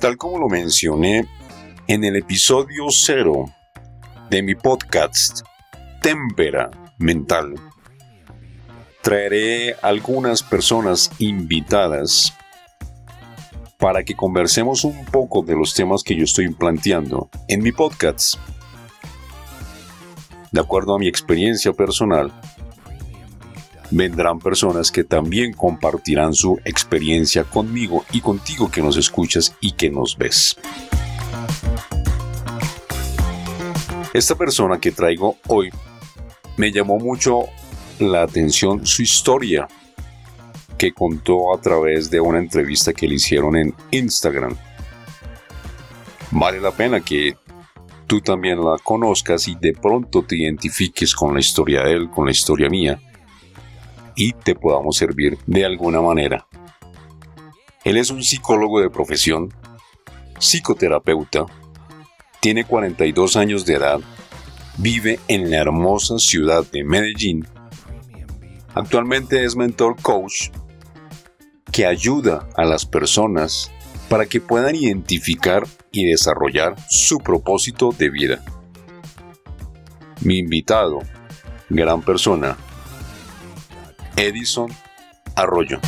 Tal como lo mencioné en el episodio cero de mi podcast Témpera Mental, traeré algunas personas invitadas para que conversemos un poco de los temas que yo estoy planteando en mi podcast. De acuerdo a mi experiencia personal, vendrán personas que también compartirán su experiencia conmigo y contigo que nos escuchas y que nos ves. Esta persona que traigo hoy me llamó mucho la atención su historia que contó a través de una entrevista que le hicieron en Instagram. Vale la pena que tú también la conozcas y de pronto te identifiques con la historia de él, con la historia mía y te podamos servir de alguna manera. Él es un psicólogo de profesión, psicoterapeuta, tiene 42 años de edad, vive en la hermosa ciudad de Medellín. Actualmente es mentor coach que ayuda a las personas para que puedan identificar y desarrollar su propósito de vida. Mi invitado, gran persona, Edison Arroyo.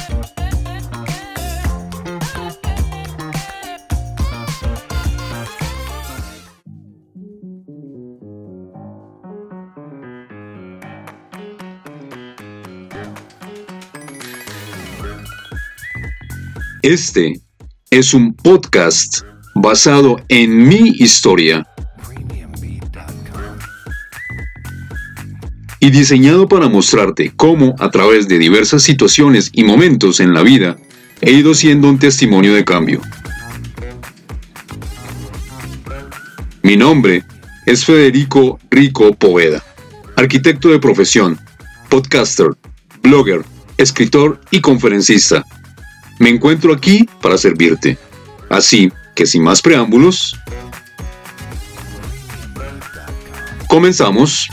Este es un podcast basado en mi historia y diseñado para mostrarte cómo, a través de diversas situaciones y momentos en la vida, he ido siendo un testimonio de cambio. Mi nombre es Federico Rico Poveda, arquitecto de profesión, podcaster, blogger, escritor y conferencista. Me encuentro aquí para servirte. Así que sin más preámbulos, comenzamos.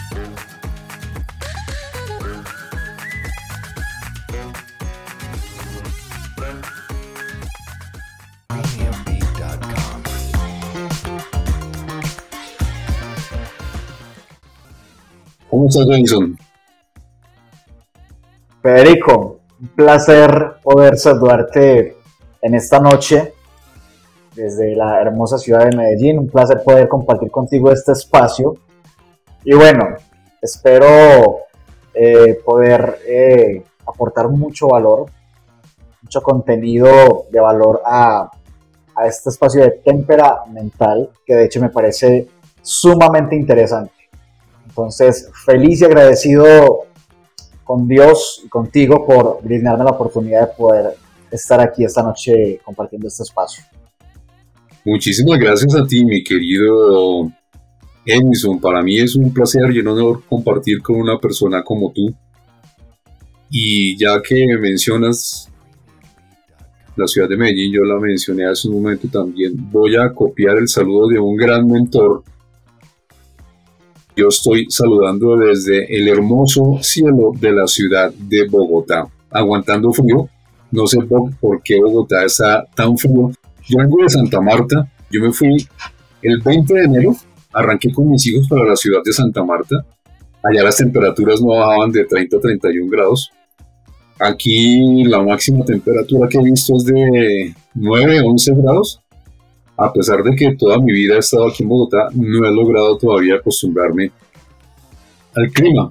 Federico, un placer poder saludarte en esta noche desde la hermosa ciudad de Medellín. Un placer poder compartir contigo este espacio. Y bueno, espero eh, poder eh, aportar mucho valor, mucho contenido de valor a, a este espacio de témpera mental, que de hecho me parece sumamente interesante. Entonces, feliz y agradecido con Dios y contigo por brindarme la oportunidad de poder estar aquí esta noche compartiendo este espacio. Muchísimas gracias a ti, mi querido Edison. Para mí es un placer y un honor compartir con una persona como tú. Y ya que mencionas la ciudad de Medellín, yo la mencioné hace un momento también, voy a copiar el saludo de un gran mentor yo estoy saludando desde el hermoso cielo de la ciudad de Bogotá, aguantando frío. No sé por qué Bogotá está tan frío. Yo vengo de Santa Marta, yo me fui el 20 de enero, arranqué con mis hijos para la ciudad de Santa Marta. Allá las temperaturas no bajaban de 30 a 31 grados. Aquí la máxima temperatura que he visto es de 9, 11 grados a pesar de que toda mi vida he estado aquí en Bogotá, no he logrado todavía acostumbrarme al clima.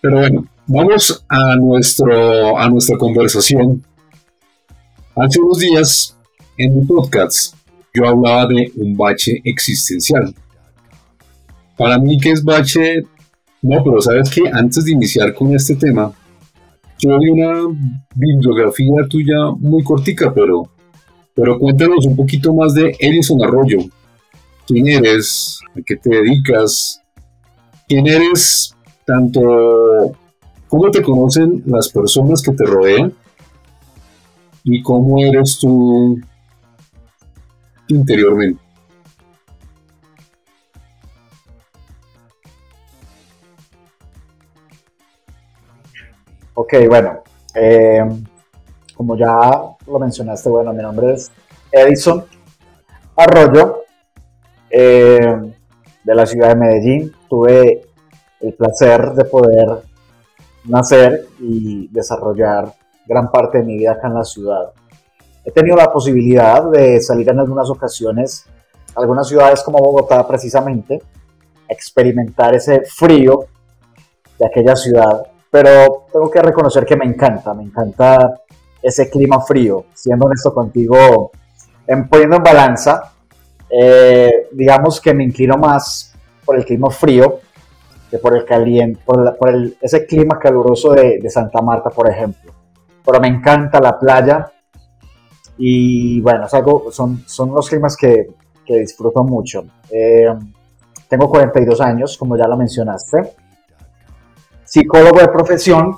Pero bueno, vamos a, nuestro, a nuestra conversación. Hace unos días, en mi podcast, yo hablaba de un bache existencial. Para mí, ¿qué es bache? No, pero sabes que antes de iniciar con este tema, yo vi una bibliografía tuya muy cortica, pero pero cuéntanos un poquito más de Edison Arroyo. ¿Quién eres? ¿A qué te dedicas? ¿Quién eres? Tanto, ¿cómo te conocen las personas que te rodean? ¿Y cómo eres tú interiormente? Ok, bueno, eh, como ya lo mencionaste, bueno, mi nombre es Edison Arroyo, eh, de la ciudad de Medellín. Tuve el placer de poder nacer y desarrollar gran parte de mi vida acá en la ciudad. He tenido la posibilidad de salir en algunas ocasiones a algunas ciudades como Bogotá precisamente, experimentar ese frío de aquella ciudad, pero tengo que reconocer que me encanta, me encanta ese clima frío, siendo honesto contigo, en, poniendo en balanza, eh, digamos que me inclino más por el clima frío que por el caliente, por, el, ese clima caluroso de, de, Santa Marta, por ejemplo. Pero me encanta la playa y bueno, es algo, son, son los climas que, que disfruto mucho. Eh, tengo 42 años, como ya lo mencionaste. Psicólogo de profesión,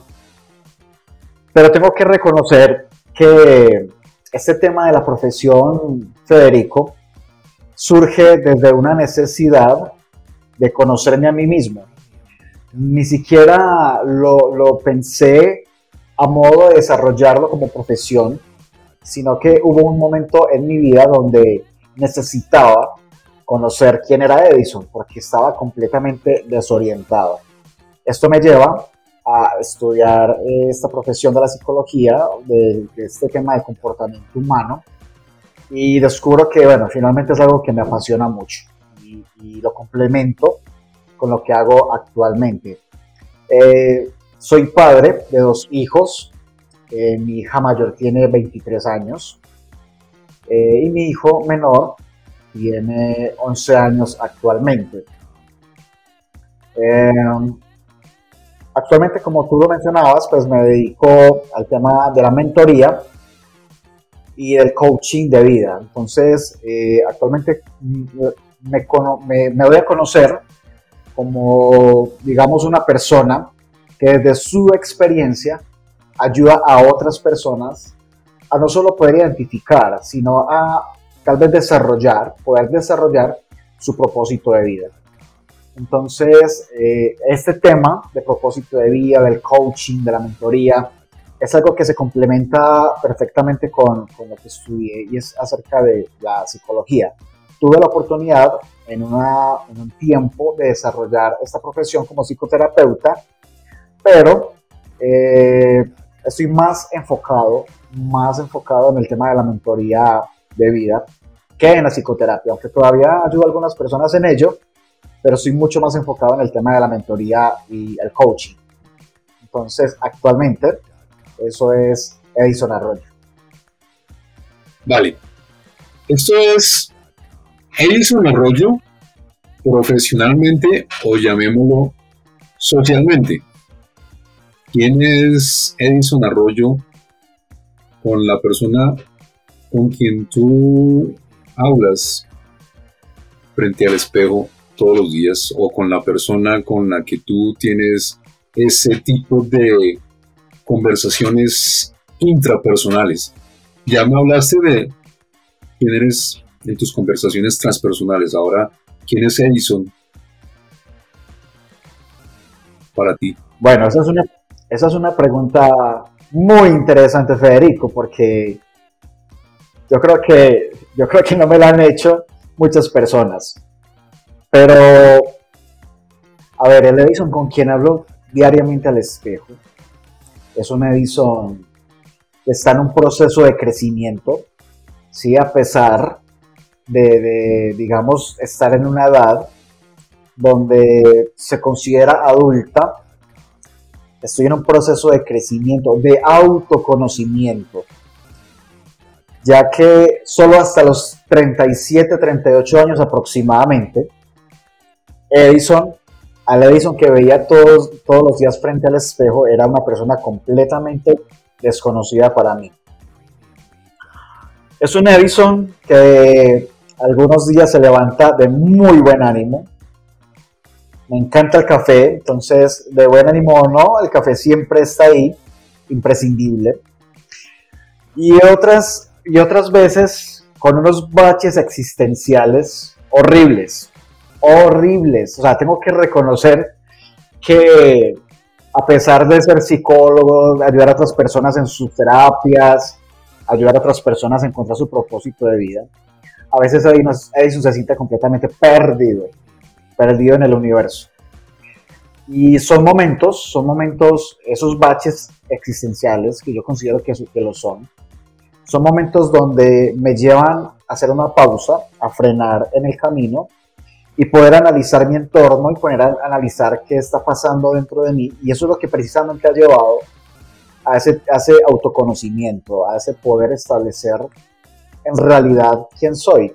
pero tengo que reconocer que este tema de la profesión, Federico, surge desde una necesidad de conocerme a mí mismo. Ni siquiera lo, lo pensé a modo de desarrollarlo como profesión, sino que hubo un momento en mi vida donde necesitaba conocer quién era Edison porque estaba completamente desorientado. Esto me lleva a estudiar eh, esta profesión de la psicología, de, este tema de comportamiento humano, y descubro que, bueno, finalmente es algo que me apasiona mucho y, lo complemento con lo que hago actualmente. Eh, soy padre de dos hijos, eh, mi hija mayor tiene 23 años y mi hijo menor tiene 11 años actualmente. Actualmente, como tú lo mencionabas, pues me dedico al tema de la mentoría y del coaching de vida. Entonces, eh, actualmente mm, me, me, me, doy a conocer como, digamos, una persona que desde su experiencia ayuda a otras personas a no solo poder identificar, sino a tal vez desarrollar, poder desarrollar su propósito de vida. Entonces, eh, este tema de propósito de vida, del coaching, de la mentoría, es algo que se complementa perfectamente con, con, lo que estudié y es acerca de la psicología. Tuve la oportunidad en, un tiempo de desarrollar esta profesión como psicoterapeuta, pero eh, estoy más enfocado, más enfocado en el tema de la mentoría de vida que en la psicoterapia, aunque todavía ayudo a algunas personas en ello, pero soy mucho más enfocado en el tema de la mentoría y el coaching. Entonces, actualmente, eso es Edison Arroyo. Vale. Esto es Edison Arroyo profesionalmente o llamémoslo socialmente. ¿Quién es Edison Arroyo con la persona con quien tú hablas frente al espejo todos los días o con la persona con la que tú tienes ese tipo de conversaciones intrapersonales. Ya me hablaste de quién eres en tus conversaciones transpersonales. Ahora, ¿quién es Edison para ti? Bueno, esa es una, esa es una pregunta muy interesante, Federico, porque yo creo que yo creo que no me la han hecho muchas personas. Pero, a ver, el Edison con quien hablo diariamente al espejo es un Edison que está en un proceso de crecimiento, sí, a pesar de, digamos, estar en una edad donde se considera adulta, estoy en un proceso de crecimiento, de autoconocimiento, ya que solo hasta los 37, 38 años aproximadamente, Edison, al Edison que veía todos, todos los días frente al espejo, era una persona completamente desconocida para mí. Es un Edison que algunos días se levanta de muy buen ánimo. Me encanta el café, entonces de buen ánimo o no, el café siempre está ahí, imprescindible. Y otras y otras veces con unos baches existenciales horribles, horribles. O sea, tengo que reconocer que a pesar de ser psicólogo, ayudar a otras personas en sus terapias, ayudar a otras personas a encontrar su propósito de vida, a veces Edison se siente completamente perdido, perdido en el universo. Y son momentos, son momentos, esos baches existenciales que yo considero que, que lo son, son momentos donde me llevan a hacer una pausa, a frenar en el camino y poder analizar mi entorno y poner a analizar qué está pasando dentro de mí. Y eso es lo que precisamente ha llevado a ese, ese autoconocimiento, a ese poder establecer en realidad quién soy.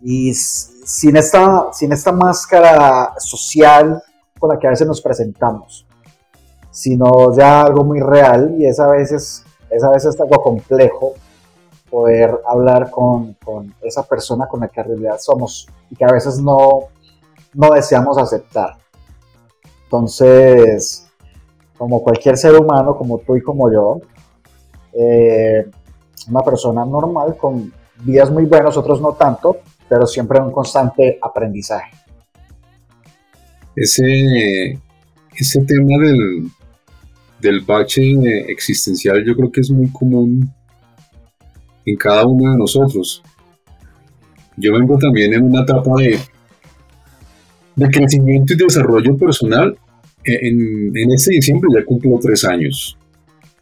Y sin esta, sin esta máscara social con la que a veces nos presentamos, sino ya algo muy real y es a veces, es a veces algo complejo poder hablar con, con, esa persona con la que en realidad somos y que a veces no, no deseamos aceptar. Entonces, como cualquier ser humano, como tú y como yo, eh, una persona normal con días muy buenos, otros no tanto, pero siempre un constante aprendizaje. Ese, ese tema del, del bache existencial yo creo que es muy común en cada uno de nosotros. Yo vengo también en una etapa de, de crecimiento y desarrollo personal. E, en, en este diciembre ya cumplo tres años,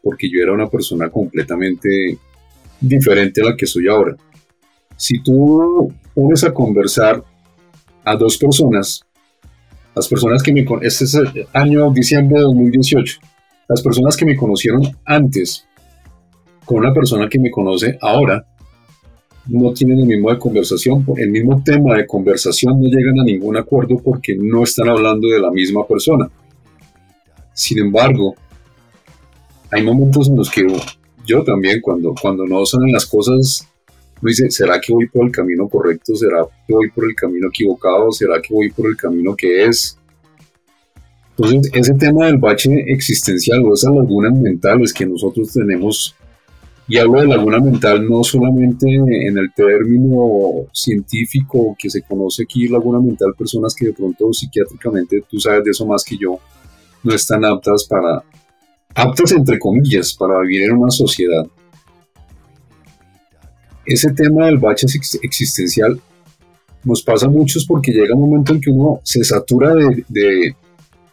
porque yo era una persona completamente diferente a la que soy ahora. Si tú pones a conversar a dos personas, las personas que me este es el año diciembre de 2018, las personas que me conocieron antes con una persona que me conoce ahora, no tienen el mismo de conversación, el mismo tema de conversación, no llegan a ningún acuerdo porque no están hablando de la misma persona. Sin embargo, hay momentos en los que yo también, cuando, cuando no salen las cosas, me dice, ¿será que voy por el camino correcto? ¿Será que voy por el camino equivocado? ¿Será que voy por el camino que es? Entonces, ese tema del bache existencial o esas lagunas mentales que nosotros tenemos y hablo de laguna mental no solamente en el término científico que se conoce aquí, laguna mental, personas que de pronto psiquiátricamente, tú sabes de eso más que yo, no están aptas para, aptas entre comillas, para vivir en una sociedad. Ese tema del bache existencial nos pasa a muchos porque llega un momento en que uno se satura de, de,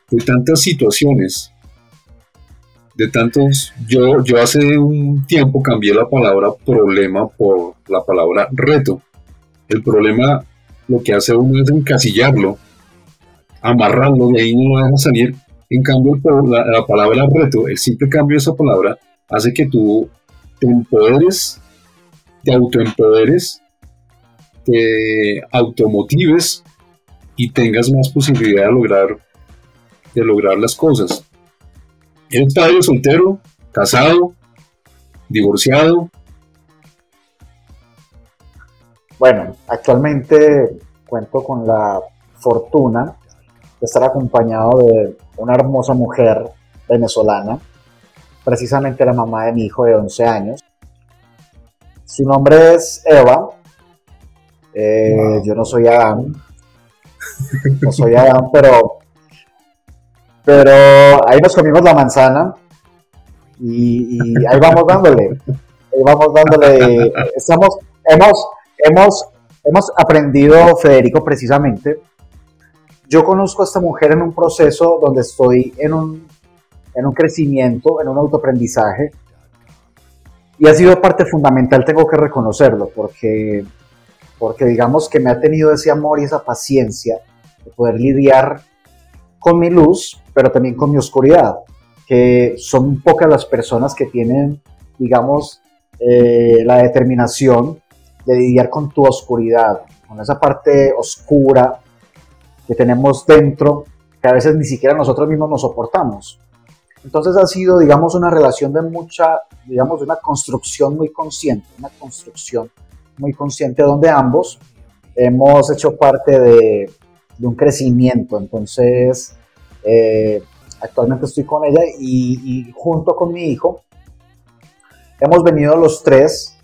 de tantas situaciones de tantos, yo, yo hace un tiempo cambié la palabra problema por la palabra reto. El problema lo que hace uno es encasillarlo, amarrarlo, de ahí no lo deja salir. En cambio, la, la palabra reto, el simple cambio de esa palabra, hace que tú te empoderes, te autoempoderes, te automotives y tengas más posibilidad de lograr, de lograr las cosas. ¿Eres padre soltero? ¿Casado? ¿Divorciado? Bueno, actualmente cuento con la fortuna de estar acompañado de una hermosa mujer venezolana, precisamente la mamá de mi hijo de 11 años. Su nombre es Eva. Eh, yo no soy Adán. No soy Adán, pero pero ahí nos comimos la manzana y, ahí vamos dándole. Ahí vamos dándole. Estamos, hemos, hemos, hemos aprendido, Federico, precisamente. Yo conozco a esta mujer en un proceso donde estoy en un, en un crecimiento, en un autoaprendizaje. Y ha sido parte fundamental, tengo que reconocerlo, porque, porque digamos que me ha tenido ese amor y esa paciencia de poder lidiar con mi luz, pero también con mi oscuridad, que son pocas las personas que tienen, digamos, eh, la determinación de lidiar con tu oscuridad, con esa parte oscura que tenemos dentro, que a veces ni siquiera nosotros mismos nos soportamos. Entonces ha sido, digamos, una relación de mucha, digamos, de una construcción muy consciente, una construcción muy consciente donde ambos hemos hecho parte de, un crecimiento. Entonces, eh, actualmente estoy con ella y, junto con mi hijo hemos venido los tres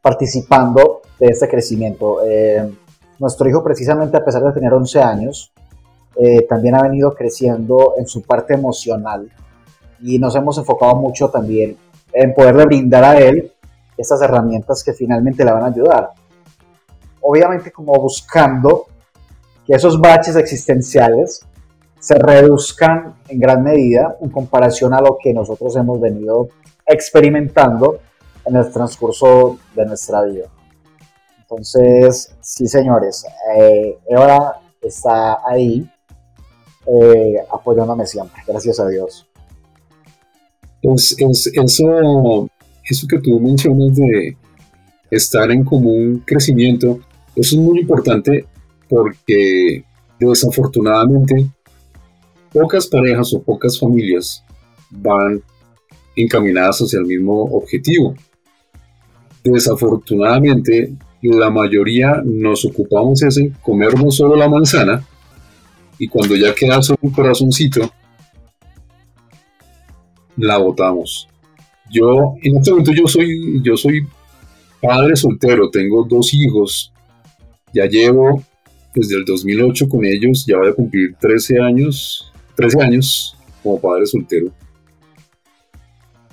participando de este crecimiento. Eh, nuestro hijo precisamente a pesar de tener 11 años, eh, también ha venido creciendo en su parte emocional y nos hemos enfocado mucho también en poderle brindar a él estas herramientas que finalmente le van a ayudar. Obviamente como buscando que esos baches existenciales se reduzcan en gran medida en comparación a lo que nosotros hemos venido experimentando en el transcurso de nuestra vida. Entonces, sí, señores, eh, ahora está ahí eh, apoyándome siempre, gracias a Dios. Pues eso, eso que tú mencionas de estar en común crecimiento, eso es muy importante porque desafortunadamente pocas parejas o pocas familias van encaminadas hacia el mismo objetivo. Desafortunadamente, la mayoría nos ocupamos en comernos solo la manzana y cuando ya queda solo un corazoncito, la botamos. Yo, en este momento yo soy, yo soy padre soltero, tengo dos hijos, ya llevo desde el 2008 con ellos, ya voy a cumplir 13 años, 13 años como padre soltero.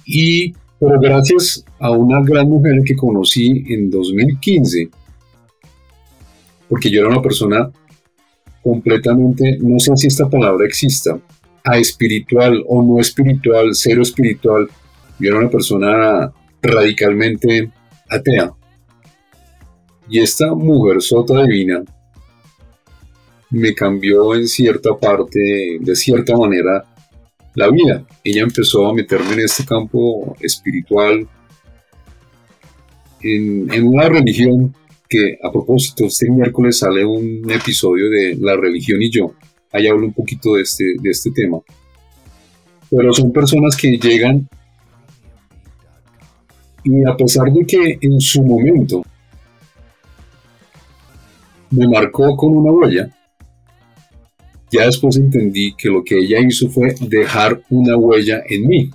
Y pero gracias a una gran mujer que conocí en 2015, porque yo era una persona completamente, no sé si esta palabra exista, a espiritual o no espiritual, cero espiritual, yo era una persona radicalmente atea. Y esta mujer sota divina me cambió en cierta parte, de cierta manera, la vida. Ella empezó a meterme en este campo espiritual, en, una religión que, a propósito, este miércoles sale un episodio de La religión y yo. Ahí hablo un poquito de este, de este tema. Pero son personas que llegan y a pesar de que en su momento me marcó con una huella, ya después entendí que lo que ella hizo fue dejar una huella en mí.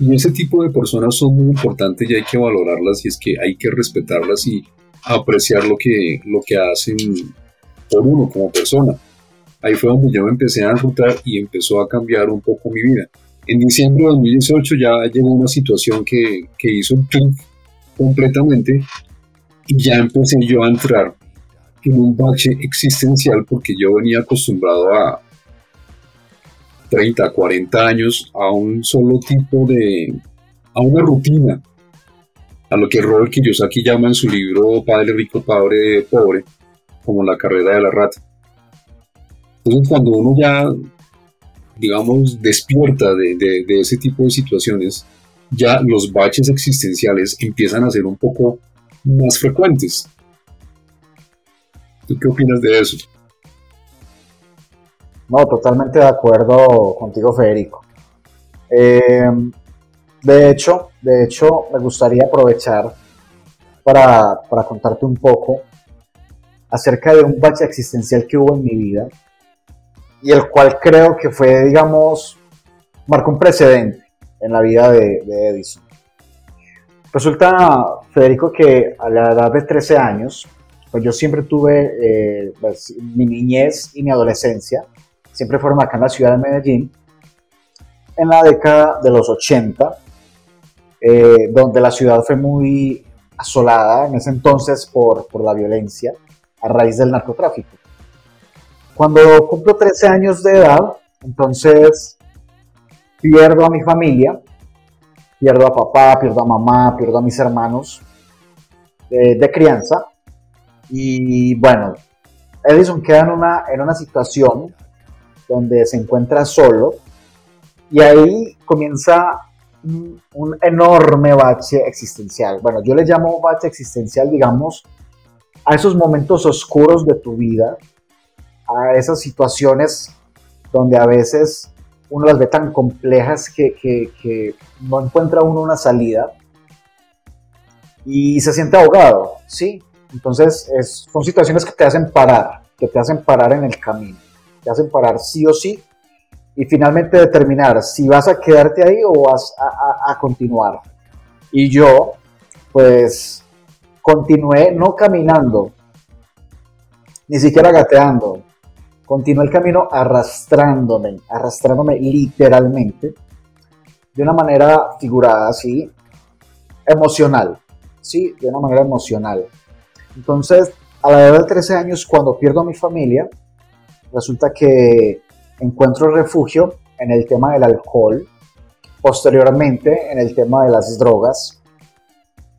Y ese tipo de personas son muy importantes y hay que valorarlas y es que hay que respetarlas y apreciar lo que, lo que hacen por uno como persona. Ahí fue donde yo me empecé a enrutar y empezó a cambiar un poco mi vida. En diciembre de 2018 ya llegó una situación que, que hizo un clic completamente y ya empecé yo a entrar en un bache existencial porque yo venía acostumbrado a 30, 40 años a un solo tipo de, a una rutina, a lo que Robert Kiyosaki llama en su libro Padre Rico, Padre Pobre, como la carrera de la rata. Entonces cuando uno ya, digamos, despierta de, de ese tipo de situaciones, ya los baches existenciales empiezan a ser un poco más frecuentes. ¿Tú qué opinas de eso? No, totalmente de acuerdo contigo, Federico. Eh, de hecho, de hecho, me gustaría aprovechar para, para, contarte un poco acerca de un bache existencial que hubo en mi vida y el cual creo que fue, digamos, marcó un precedente en la vida de, de Edison. Resulta, Federico, que a la edad de 13 años, pues yo siempre tuve eh, pues, mi niñez y mi adolescencia, siempre fueron acá en la ciudad de Medellín, en la década de los 80, eh, donde la ciudad fue muy asolada en ese entonces por, por la violencia a raíz del narcotráfico. Cuando cumplo 13 años de edad, entonces pierdo a mi familia, pierdo a papá, pierdo a mamá, pierdo a mis hermanos eh, de crianza y bueno, Edison queda en una, en una situación donde se encuentra solo y ahí comienza un, un, enorme bache existencial. Bueno, yo le llamo bache existencial, digamos, a esos momentos oscuros de tu vida, a esas situaciones donde a veces uno las ve tan complejas que, que, que no encuentra uno una salida y se siente ahogado, ¿sí? Entonces, son situaciones que te hacen parar, que te hacen parar en el camino, te hacen parar sí o sí y finalmente determinar si vas a quedarte ahí o vas a, continuar. Y yo, pues, continué no caminando, ni siquiera gateando, continué el camino arrastrándome, arrastrándome literalmente, de una manera figurada, así, emocional, sí, de una manera emocional. Entonces, a la edad de 13 años, cuando pierdo a mi familia, resulta que encuentro refugio en el tema del alcohol, posteriormente en el tema de las drogas.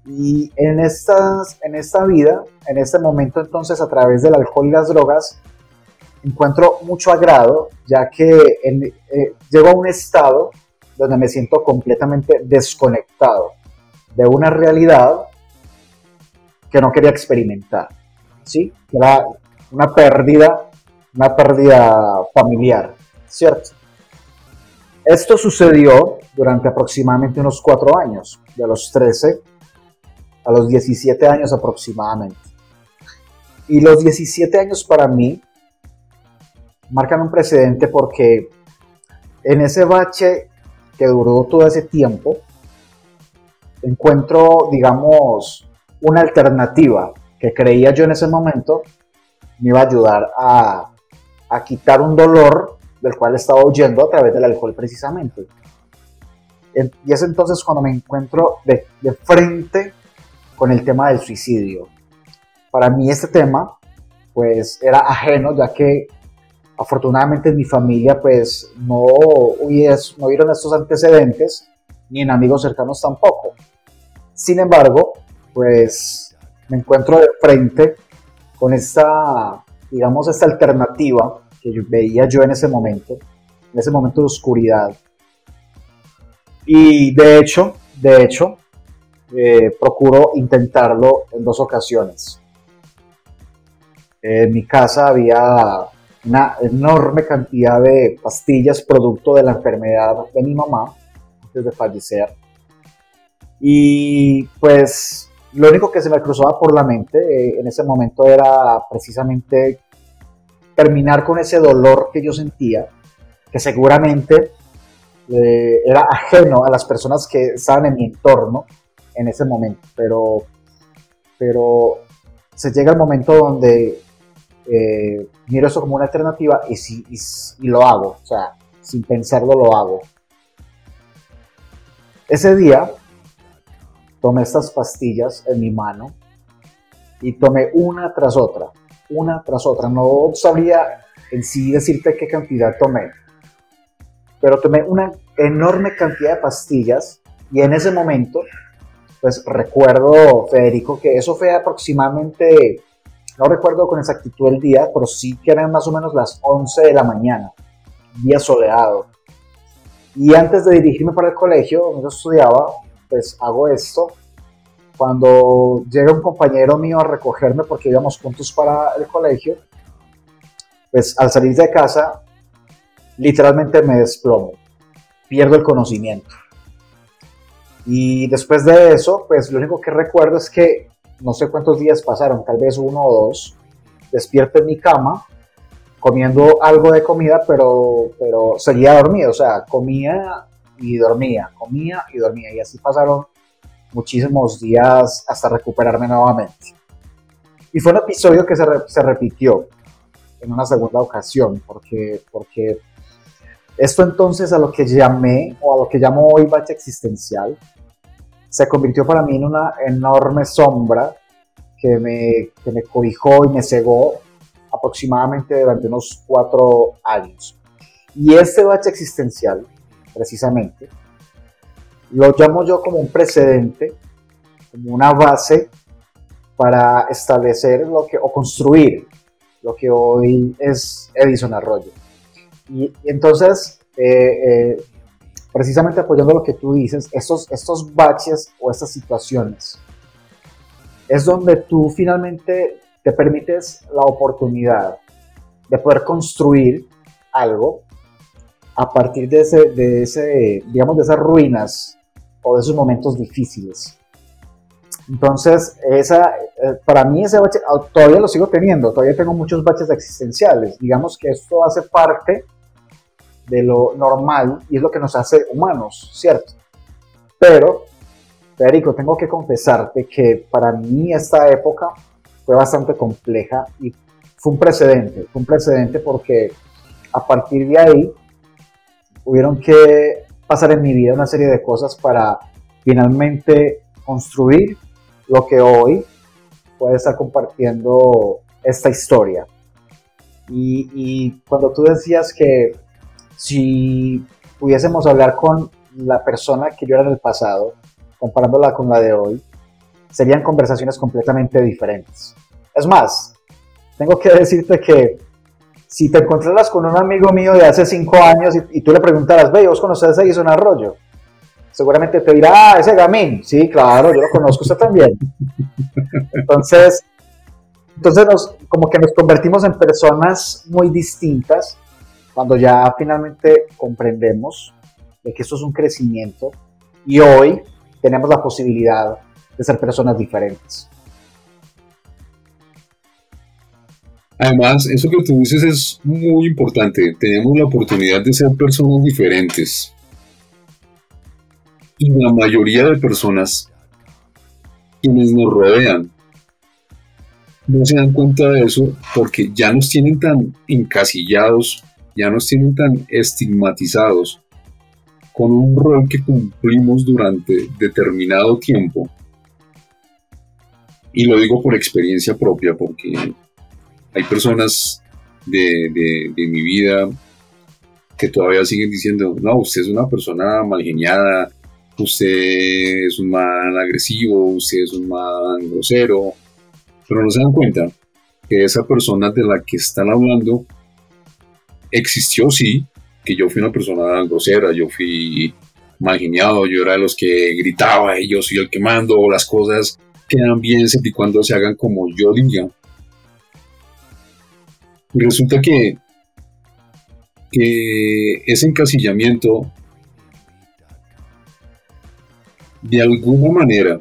Y en, estas, en esta vida, en este momento entonces a través del alcohol y las drogas, encuentro mucho agrado, ya que eh, llego a un estado donde me siento completamente desconectado de una realidad que no quería experimentar, ¿sí? Era una pérdida, una pérdida familiar, ¿cierto? Esto sucedió durante aproximadamente unos cuatro años, de los 13 a los 17 años aproximadamente. Y los 17 años para mí marcan un precedente porque en ese bache que duró todo ese tiempo, encuentro, digamos, una alternativa que creía yo en ese momento me iba a ayudar a, a quitar un dolor del cual estaba huyendo a través del alcohol precisamente. Y es entonces cuando me encuentro de, frente con el tema del suicidio. Para mí este tema pues era ajeno ya que afortunadamente en mi familia pues no, no hubieron estos antecedentes ni en amigos cercanos tampoco. Sin embargo, pues me encuentro de frente con esta, digamos, esta alternativa que veía yo en ese momento, en ese momento de oscuridad. Y de hecho, de hecho, eh, procuro intentarlo en dos ocasiones. En mi casa había una enorme cantidad de pastillas producto de la enfermedad de mi mamá antes de fallecer. Y pues lo único que se me cruzaba por la mente eh, en ese momento era precisamente terminar con ese dolor que yo sentía, que seguramente eh, era ajeno a las personas que estaban en mi entorno en ese momento, pero, pero se llega el momento donde eh, miro eso como una alternativa y, si, y, lo hago, o sea, sin pensarlo lo hago. Ese día tomé estas pastillas en mi mano y tomé una tras otra una tras otra. No sabría en sí decirte qué cantidad tomé, pero tomé una enorme cantidad de pastillas y en ese momento, pues recuerdo, Federico, que eso fue aproximadamente, no recuerdo con exactitud el día, pero sí que eran más o menos las 11 de la mañana, día soleado. Y antes de dirigirme para el colegio yo estudiaba, pues hago esto cuando llega un compañero mío a recogerme porque íbamos juntos para el colegio, pues al salir de casa, literalmente me desplomo, pierdo el conocimiento. Y después de eso, pues lo único que recuerdo es que no sé cuántos días pasaron, tal vez uno o dos, despierto en mi cama, comiendo algo de comida, pero, pero seguía dormido, o sea, comía y dormía, comía y dormía, y así pasaron muchísimos días hasta recuperarme nuevamente. Y fue un episodio que se, se repitió en una segunda ocasión, porque, porque esto entonces a lo que llamé, o a lo que llamo hoy bache existencial, se convirtió para mí en una enorme sombra que me, que me cobijó y me cegó aproximadamente durante unos cuatro años. Y este bache existencial, precisamente, lo llamo yo como un precedente, como una base para establecer lo que, o construir lo que hoy es Edison Arroyo. Y, entonces, eh, eh, precisamente apoyando lo que tú dices, estos, estos baches o estas situaciones, es donde tú finalmente te permites la oportunidad de poder construir algo a partir de ese, de ese, digamos, de esas ruinas o de esos momentos difíciles. Entonces, esa, eh, para mí ese bache, todavía lo sigo teniendo, todavía tengo muchos baches existenciales. Digamos que esto hace parte de lo normal y es lo que nos hace humanos, ¿cierto? Pero, Federico, tengo que confesarte que para mí esta época fue bastante compleja y fue un precedente, fue un precedente porque a partir de ahí hubieron que pasar en mi vida una serie de cosas para finalmente construir lo que hoy puede estar compartiendo esta historia. Y, cuando tú decías que si pudiésemos hablar con la persona que yo era en el pasado, comparándola con la de hoy, serían conversaciones completamente diferentes. Es más, tengo que decirte que si te encontraras con un amigo mío de hace cinco años y, tú le preguntaras, ve, ¿vos conoces a Jason Arroyo? Seguramente te dirá, ah, ese Gamín. Sí, claro, yo lo conozco, usted también. Entonces, entonces nos, como que nos convertimos en personas muy distintas cuando ya finalmente comprendemos de que esto es un crecimiento y hoy tenemos la posibilidad de ser personas diferentes. Además, eso que tú dices es muy importante. Tenemos la oportunidad de ser personas diferentes. Y la mayoría de personas quienes nos rodean no se dan cuenta de eso porque ya nos tienen tan encasillados, ya nos tienen tan estigmatizados con un rol que cumplimos durante determinado tiempo. Y lo digo por experiencia propia porque hay personas de, mi vida que todavía siguen diciendo, no, usted es una persona mal geniada, usted es un man agresivo, usted es un man grosero, pero no se dan cuenta que esa persona de la que están hablando existió, sí, que yo fui una persona grosera, yo fui mal geniado, yo era de los que gritaba y yo soy el que mando, las cosas quedan bien siempre y cuando se hagan como yo diga resulta que, ese encasillamiento, de alguna manera,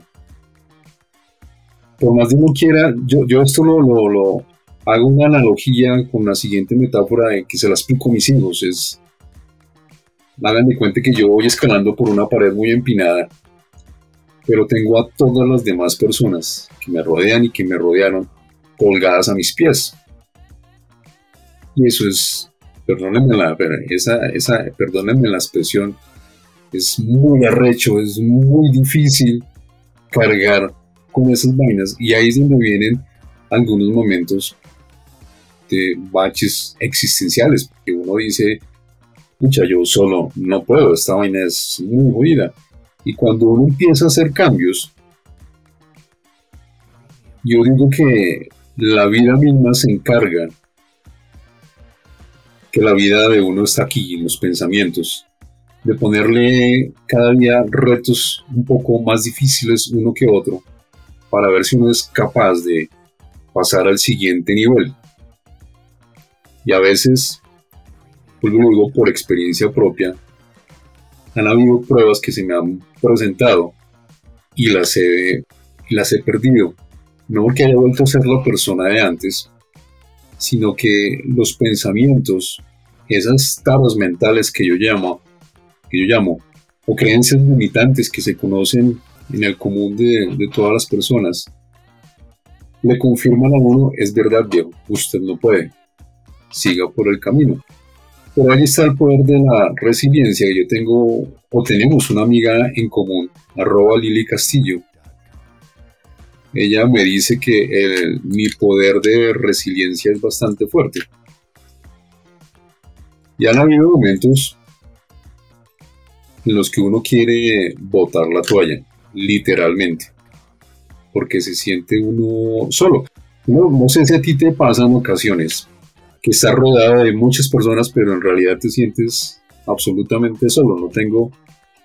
por más de uno quiera, yo, esto lo, hago una analogía con la siguiente metáfora de que se la explico a mis hijos. Es, hagan de cuenta que yo voy escalando por una pared muy empinada, pero tengo a todas las demás personas que me rodean y que me rodearon colgadas a mis pies. Y eso es, perdónenme la, esa, esa, perdónenme la expresión, es muy arrecho, es muy difícil cargar con esas vainas. Y ahí es donde vienen algunos momentos de baches existenciales, porque uno dice, pucha, yo solo no puedo, esta vaina es muy jodida. Y cuando uno empieza a hacer cambios, yo digo que la vida misma se encarga que la vida de uno está aquí, en los pensamientos, de ponerle cada día retos un poco más difíciles uno que otro, para ver si uno es capaz de pasar al siguiente nivel. Y a veces, vuelvo luego por experiencia propia, han habido pruebas que se me han presentado y las he, las he perdido. No porque haya vuelto a ser la persona de antes, sino que los pensamientos, esas tablas mentales que yo llamo, que yo llamo, o creencias limitantes que se conocen en el común de, todas las personas, le confirman a uno, es verdad, viejo, usted no puede, siga por el camino. Pero ahí está el poder de la resiliencia. Yo tengo, o tenemos una amiga en común, arroba Lili Castillo, ella me dice que mi poder de resiliencia es bastante fuerte. Y han habido momentos en los que uno quiere botar la toalla, literalmente, porque se siente uno solo. No, sé si a ti te pasa en ocasiones que estás rodeado de muchas personas, pero en realidad te sientes absolutamente solo. No tengo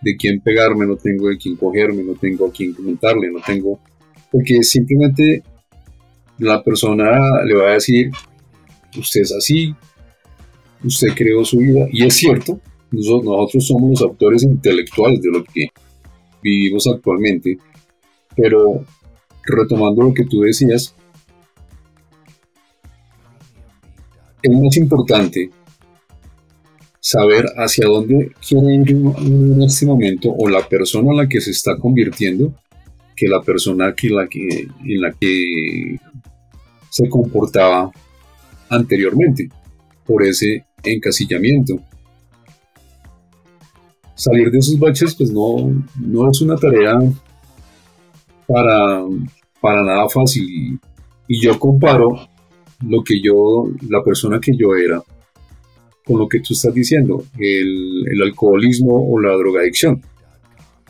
de quién pegarme, no tengo de quién cogerme, no tengo a quién comentarle, no tengo porque simplemente la persona le va a decir, usted es así, usted creó su vida, y es cierto, nosotros somos los autores intelectuales de lo que vivimos actualmente, pero retomando lo que tú decías, es más importante saber hacia dónde quiere ir en este momento o la persona en la que se está convirtiendo que la persona que la que, en la que se comportaba anteriormente, por ese encasillamiento. Salir de esos baches pues no, no es una tarea para, para nada fácil y yo comparo lo que yo, la persona que yo era, con lo que tú estás diciendo, el, el alcoholismo o la drogadicción.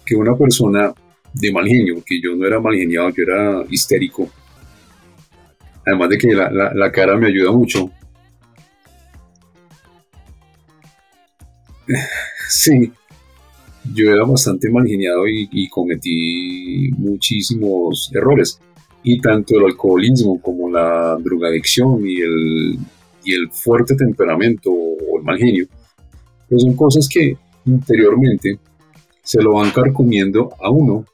Que una persona de mal genio, porque yo no era mal geniado, yo era histérico. Además de que la, la, cara me ayuda mucho. sí, yo era bastante mal geniado y, cometí muchísimos errores y tanto el alcoholismo como la drogadicción y el, y el fuerte temperamento o el mal genio, pues son cosas que interiormente se lo van carcomiendo a uno.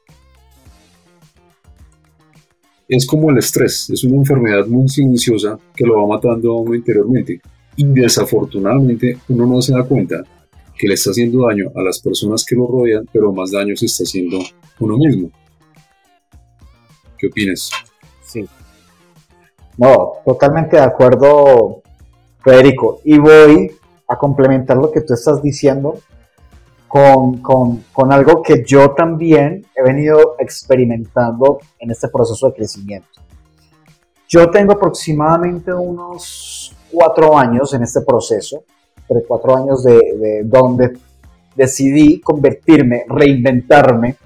Es como el estrés, es una enfermedad muy silenciosa que lo va matando a uno interiormente. Y desafortunadamente uno no se da cuenta que le está haciendo daño a las personas que lo rodean, pero más daño se está haciendo uno mismo. ¿Qué opinas? Sí. No, totalmente de acuerdo, Federico. Y voy a complementar lo que tú estás diciendo con, con, algo que yo también he venido experimentando en este proceso de crecimiento. Yo tengo aproximadamente unos cuatro años en este proceso, pero cuatro años de, de donde decidí convertirme, reinventarme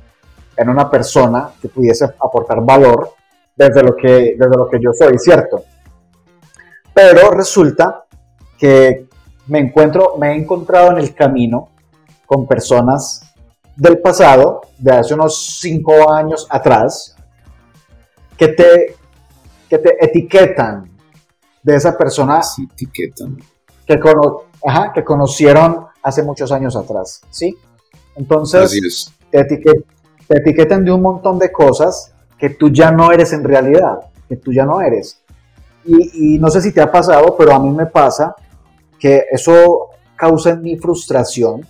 en una persona que pudiese aportar valor desde lo que, desde lo que yo soy, ¿cierto? Pero resulta que me encuentro, me he encontrado en el camino con personas del pasado, de hace unos cinco años atrás, que te, que te etiquetan de esa persona etiquetan. Que, que conocieron hace muchos años atrás, ¿sí? Entonces, te, te etiquetan de un montón de cosas que tú ya no eres en realidad, que tú ya no eres. Y, no sé si te ha pasado, pero a mí me pasa que eso causa en mi frustración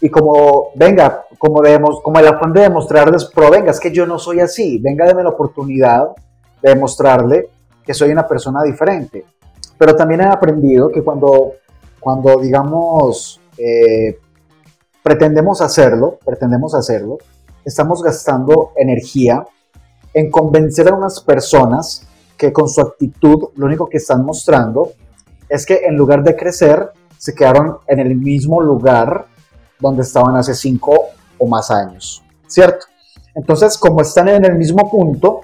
y como, venga, como, debemos, como el afán de demostrarles, pero venga, es que yo no soy así, venga, déme la oportunidad de demostrarle que soy una persona diferente. Pero también he aprendido que cuando, cuando digamos, eh, pretendemos hacerlo, pretendemos hacerlo, estamos gastando energía en convencer a unas personas que con su actitud lo único que están mostrando es que en lugar de crecer, se quedaron en el mismo lugar donde estaban hace cinco o más años, ¿cierto? Entonces, como están en el mismo punto,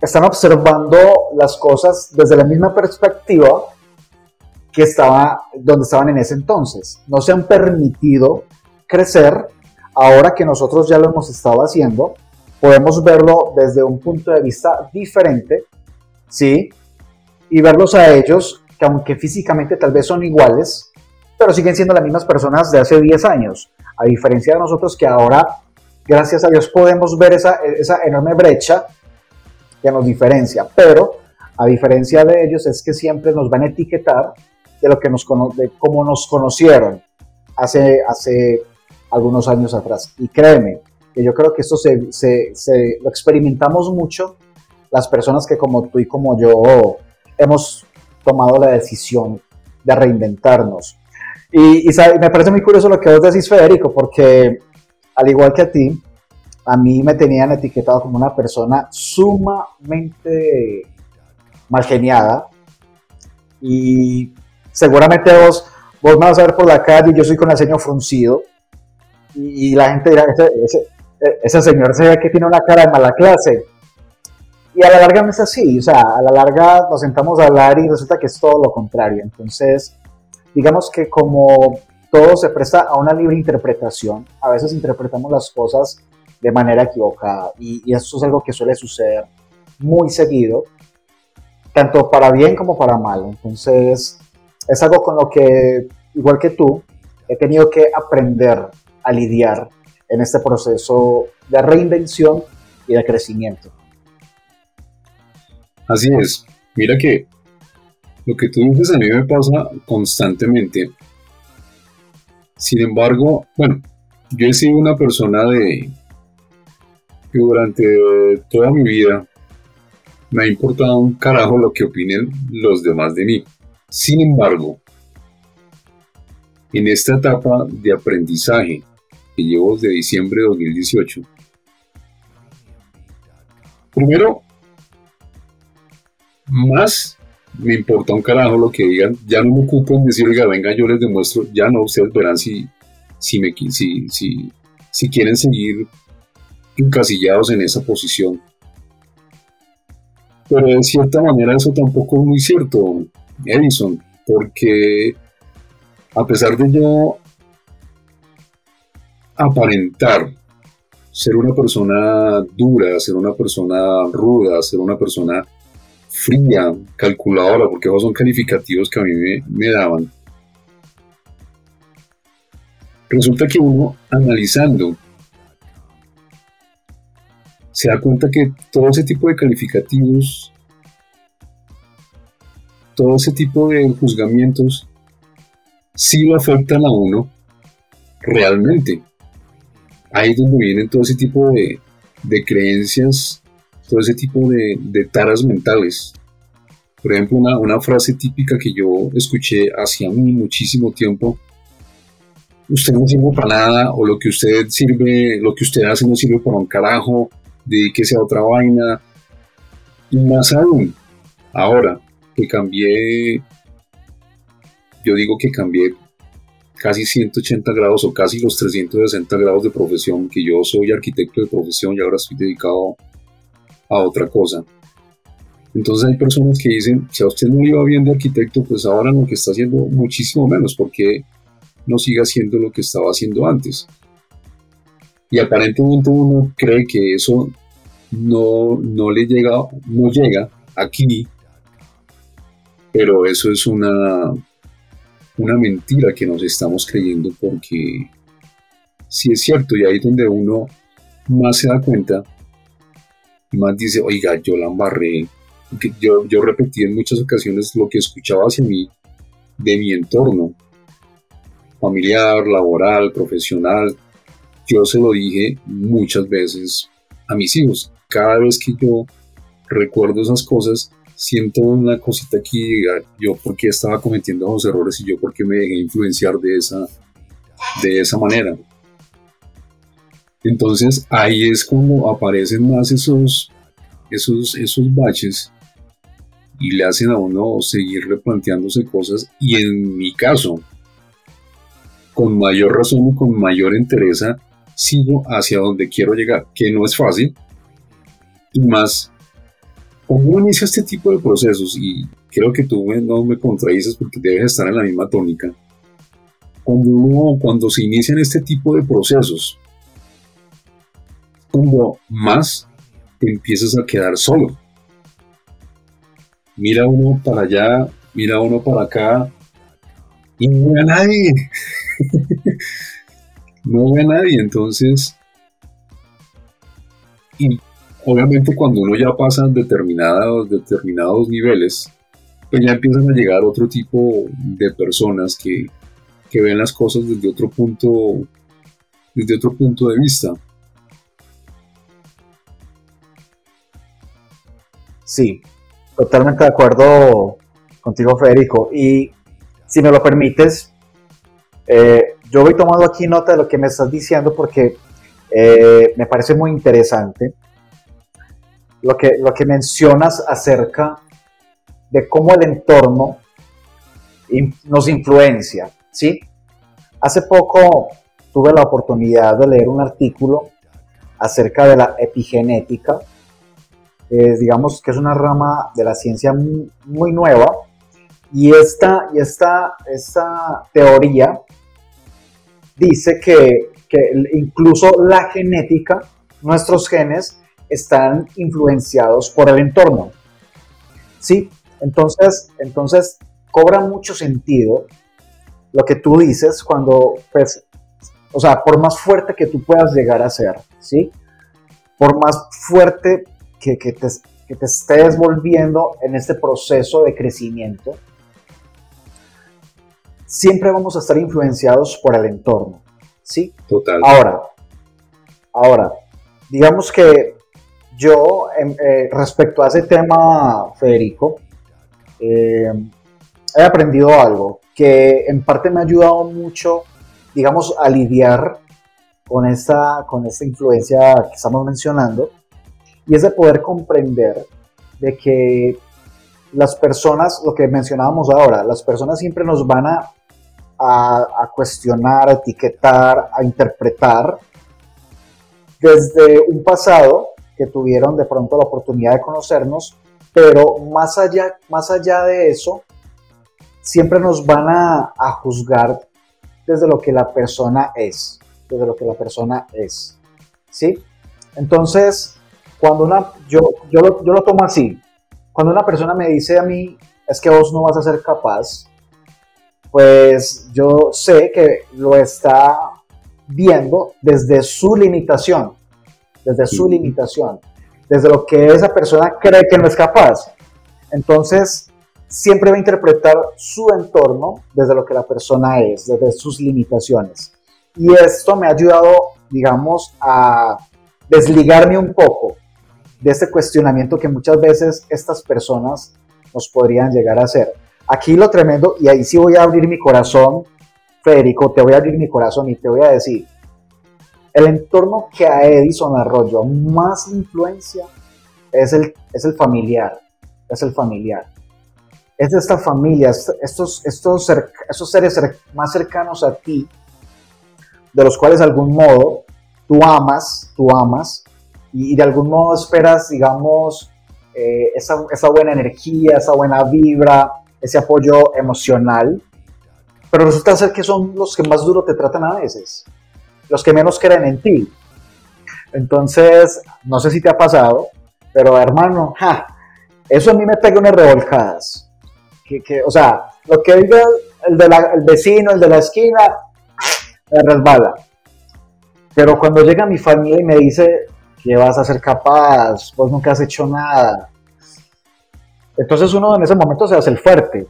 están observando las cosas desde la misma perspectiva que estaba donde estaban en ese entonces. No se han permitido crecer Ahora que nosotros ya lo hemos estado haciendo, podemos verlo desde un punto de vista diferente, ¿sí? Y verlos a ellos, que aunque físicamente tal vez son iguales, pero siguen siendo las mismas personas de hace 10 años. A diferencia de nosotros que ahora, gracias a Dios, podemos ver esa, esa enorme brecha que nos diferencia. Pero, a diferencia de ellos, es que siempre nos van a etiquetar de lo que nos de cómo nos conocieron hace, hace algunos años atrás. Y créeme, que yo creo que esto se, se, lo experimentamos mucho las personas que como tú y como yo hemos tomado la decisión de reinventarnos. Y, me parece muy curioso lo que vos decís, Federico, porque al igual que a ti, a mí me tenían etiquetado como una persona sumamente mal geniada. Y seguramente vos, vos me vas a ver por la calle y yo soy con el ceño fruncido y, la gente dirá, ese, ese, señor se ve que tiene una cara de mala clase. Y a la larga no es así, o sea, a la larga nos sentamos a hablar y resulta que es todo lo contrario. Entonces, digamos que como todo se presta a una libre interpretación, a veces interpretamos las cosas de manera equivocada y, eso es algo que suele suceder muy seguido, tanto para bien como para mal. Entonces, es algo con lo que, igual que tú, he tenido que aprender a lidiar en este proceso de reinvención y de crecimiento. Así es. Mira que lo que tú dices a mí me pasa constantemente. Sin embargo, bueno, yo he sido una persona de que durante toda mi vida me ha importado un carajo lo que opinen los demás de mí. Sin embargo, en esta etapa de aprendizaje que llevo desde diciembre de 2018, primero, más me importa un carajo lo que digan, ya no me ocupo en decir, oiga, venga, yo les demuestro, ya no, ustedes verán si, si, me, si, si, si quieren seguir encasillados en esa posición. Pero de cierta manera eso tampoco es muy cierto, Edison, porque a pesar de yo aparentar ser una persona dura, ser una persona ruda, ser una persona fría, calculadora, porque esos son calificativos que a mí me, daban. Resulta que uno analizando se da cuenta que todo ese tipo de calificativos, todo ese tipo de juzgamientos, sí lo afectan a uno realmente. Ahí es donde vienen todo ese tipo de, creencias, todo ese tipo de, taras mentales. Por ejemplo, una, frase típica que yo escuché hace muchísimo tiempo, usted no sirve para nada, o lo que usted sirve, lo que usted hace no sirve para un carajo, dedíquese a otra vaina. Y más aún, ahora que cambié, yo digo que cambié casi 180 grados o casi los 360 grados de profesión, que yo soy arquitecto de profesión y ahora estoy dedicado a otra cosa. Entonces hay personas que dicen, si a usted no le iba bien de arquitecto, pues ahora lo que está haciendo muchísimo menos, porque no siga haciendo lo que estaba haciendo antes. Y aparentemente uno cree que eso no, no le llega, no llega aquí, pero eso es una, una mentira que nos estamos creyendo porque si es cierto y ahí es donde uno más se da cuenta y más dice, oiga, yo la embarré. Yo, yo repetí en muchas ocasiones lo que escuchaba hacia mí de mi entorno familiar, laboral, profesional, yo se lo dije muchas veces a mis hijos. Cada vez que yo recuerdo esas cosas, siento una cosita aquí, yo por qué estaba cometiendo esos errores y yo por qué me dejé influenciar de esa, de esa manera. Entonces ahí es como aparecen más esos, esos, esos baches y le hacen a uno seguir replanteándose cosas. Y en mi caso, con mayor razón y con mayor entereza, sigo hacia donde quiero llegar, que no es fácil. Y más, uno inicia este tipo de procesos, y creo que tú no me contradices porque debes estar en la misma tónica, cuando, uno, cuando se inician este tipo de procesos, cuando más te empiezas a quedar solo. Mira uno para allá, mira uno para acá, y no hay nadie. no ve a nadie, entonces, y obviamente cuando uno ya pasa determinados, determinados niveles, pues ya empiezan a llegar otro tipo de personas que, que ven las cosas desde otro punto, desde otro punto de vista. Sí, totalmente de acuerdo contigo, Federico. Y si me lo permites, eh, yo voy tomando aquí nota de lo que me estás diciendo porque eh, me parece muy interesante lo que, lo que mencionas acerca de cómo el entorno nos influencia, ¿sí? Hace poco tuve la oportunidad de leer un artículo acerca de la epigenética, digamos que es una rama de la ciencia muy, nueva, y esta, y esta, esta teoría dice que, incluso la genética, nuestros genes, están influenciados por el entorno. ¿Sí? Entonces, entonces cobra mucho sentido lo que tú dices cuando, pues, o sea, por más fuerte que tú puedas llegar a ser, ¿sí? Por más fuerte que, que, te, que te estés volviendo en este proceso de crecimiento, siempre vamos a estar influenciados por el entorno. ¿Sí? Total. Ahora, ahora, digamos que yo, em, eh, respecto a ese tema, Federico, eh, he aprendido algo que en parte me ha ayudado mucho, digamos, a lidiar con esta, con esta influencia que estamos mencionando, y es de poder comprender de que las personas, lo que mencionábamos ahora, las personas siempre nos van a, a, cuestionar, a etiquetar, a interpretar desde un pasado que tuvieron de pronto la oportunidad de conocernos, pero más allá, más allá de eso, siempre nos van a, a juzgar desde lo que la persona es, desde lo que la persona es, ¿sí? Entonces, cuando una, yo, yo, lo, yo lo tomo así, cuando una persona me dice a mí, es que vos no vas a ser capaz, pues yo sé que lo está viendo desde su limitación, desde su limitación, desde lo que esa persona cree que no es capaz. Entonces, siempre va a interpretar su entorno desde lo que la persona es, desde sus limitaciones. Y esto me ha ayudado, digamos, a desligarme un poco de este cuestionamiento que muchas veces estas personas nos podrían llegar a hacer. Aquí lo tremendo, y ahí sí voy a abrir mi corazón, Federico, te voy a abrir mi corazón y te voy a decir, el entorno que a Edison Arroyo más influencia es el, es el familiar, es el familiar. Es de esta familia, estos, estos, estos seres más cercanos a ti, de los cuales de algún modo tú amas, tú amas, y, de algún modo esperas, digamos, eh, esa, esa buena energía, esa buena vibra, ese apoyo emocional, pero resulta ser que son los que más duro te tratan a veces, los que menos creen en ti. Entonces, no sé si te ha pasado, pero hermano, eso a mí me pega unas revolcadas. Que, o sea, lo que diga el, de el vecino, el de la esquina, me resbala. Pero cuando llega mi familia y me dice, que vas a ser capaz, vos nunca has hecho nada. Entonces uno en ese momento se hace el fuerte,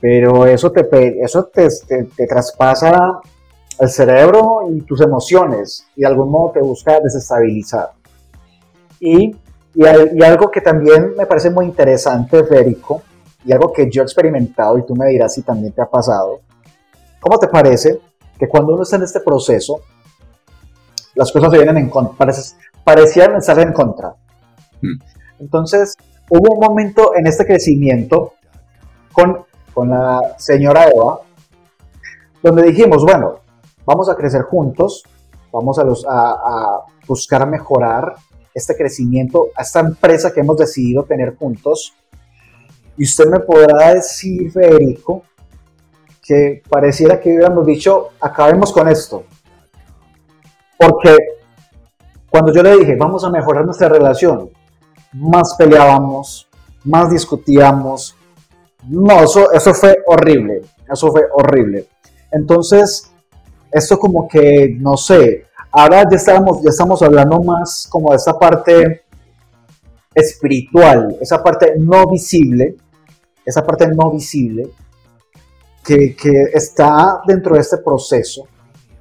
pero eso te, eso te, te, traspasa el cerebro y tus emociones y de algún modo te busca desestabilizar. Y, y, y, algo que también me parece muy interesante, Federico, y algo que yo he experimentado y tú me dirás si también te ha pasado, ¿cómo te parece que cuando uno está en este proceso, las cosas se vienen en contra, parecían estar en contra. Hmm. Entonces, hubo un momento en este crecimiento con, con la señora Eva, donde dijimos, bueno, vamos a crecer juntos, vamos a, los, a, buscar mejorar este crecimiento, a esta empresa que hemos decidido tener juntos. Y usted me podrá decir, Federico, que pareciera que hubiéramos dicho, acabemos con esto. Porque cuando yo le dije, vamos a mejorar nuestra relación, más peleábamos, más discutíamos. No, eso, eso fue horrible, eso fue horrible. Entonces, esto como que, no sé, ahora ya estamos, ya estamos hablando más como de esa parte espiritual, esa parte no visible, esa parte no visible que, que está dentro de este proceso,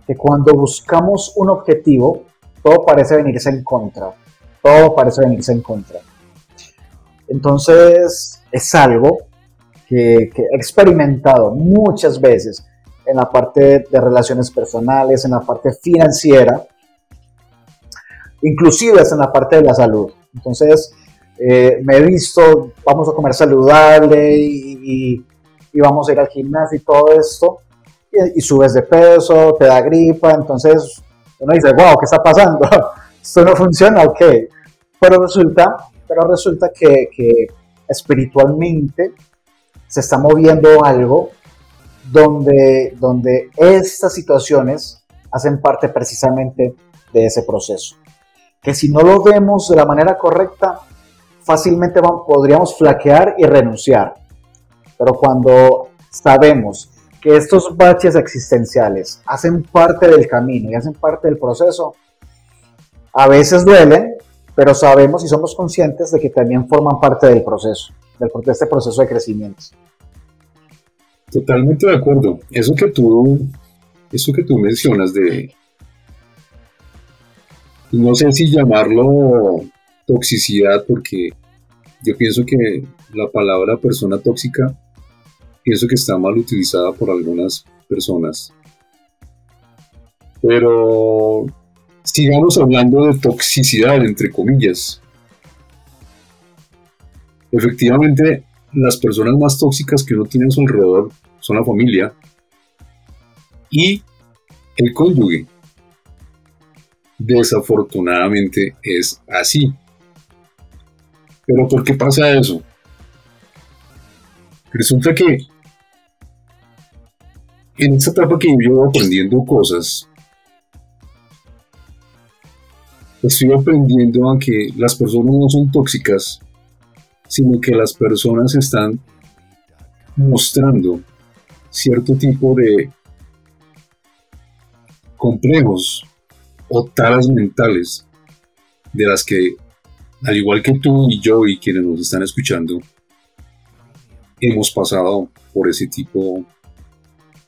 que cuando buscamos un objetivo, todo parece venirse en contra, todo parece venirse en contra. Entonces es algo que, he experimentado muchas veces en la parte de relaciones personales, en la parte financiera, inclusive en la parte de la salud. Entonces eh, me he visto, vamos a comer saludable y, vamos a ir al gimnasio y todo esto, y, y subes de peso, te da gripa, entonces uno dice, wow, ¿qué está pasando? Esto no funciona, ok. Pero resulta, pero resulta que, espiritualmente se está moviendo algo donde, donde estas situaciones hacen parte precisamente de ese proceso. Que si no lo vemos de la manera correcta, fácilmente podríamos flaquear y renunciar. Pero cuando sabemos que estos baches existenciales hacen parte del camino y hacen parte del proceso, a veces duelen, pero sabemos y somos conscientes de que también forman parte del proceso, del, de este proceso de crecimiento. Totalmente de acuerdo. Eso que tú, eso que tú mencionas de, no sé si llamarlo toxicidad porque yo pienso que la palabra persona tóxica pienso que está mal utilizada por algunas personas. Pero sigamos hablando de toxicidad, entre comillas. Efectivamente, las personas más tóxicas que uno tiene a su alrededor son la familia y el cónyuge. Desafortunadamente es así. Pero ¿por qué pasa eso? Resulta que en esta etapa que yo aprendiendo cosas, estoy aprendiendo a que las personas no son tóxicas, sino que las personas están mostrando cierto tipo de complejos o taras mentales de las que, al igual que tú y yo y quienes nos están escuchando, hemos pasado por ese tipo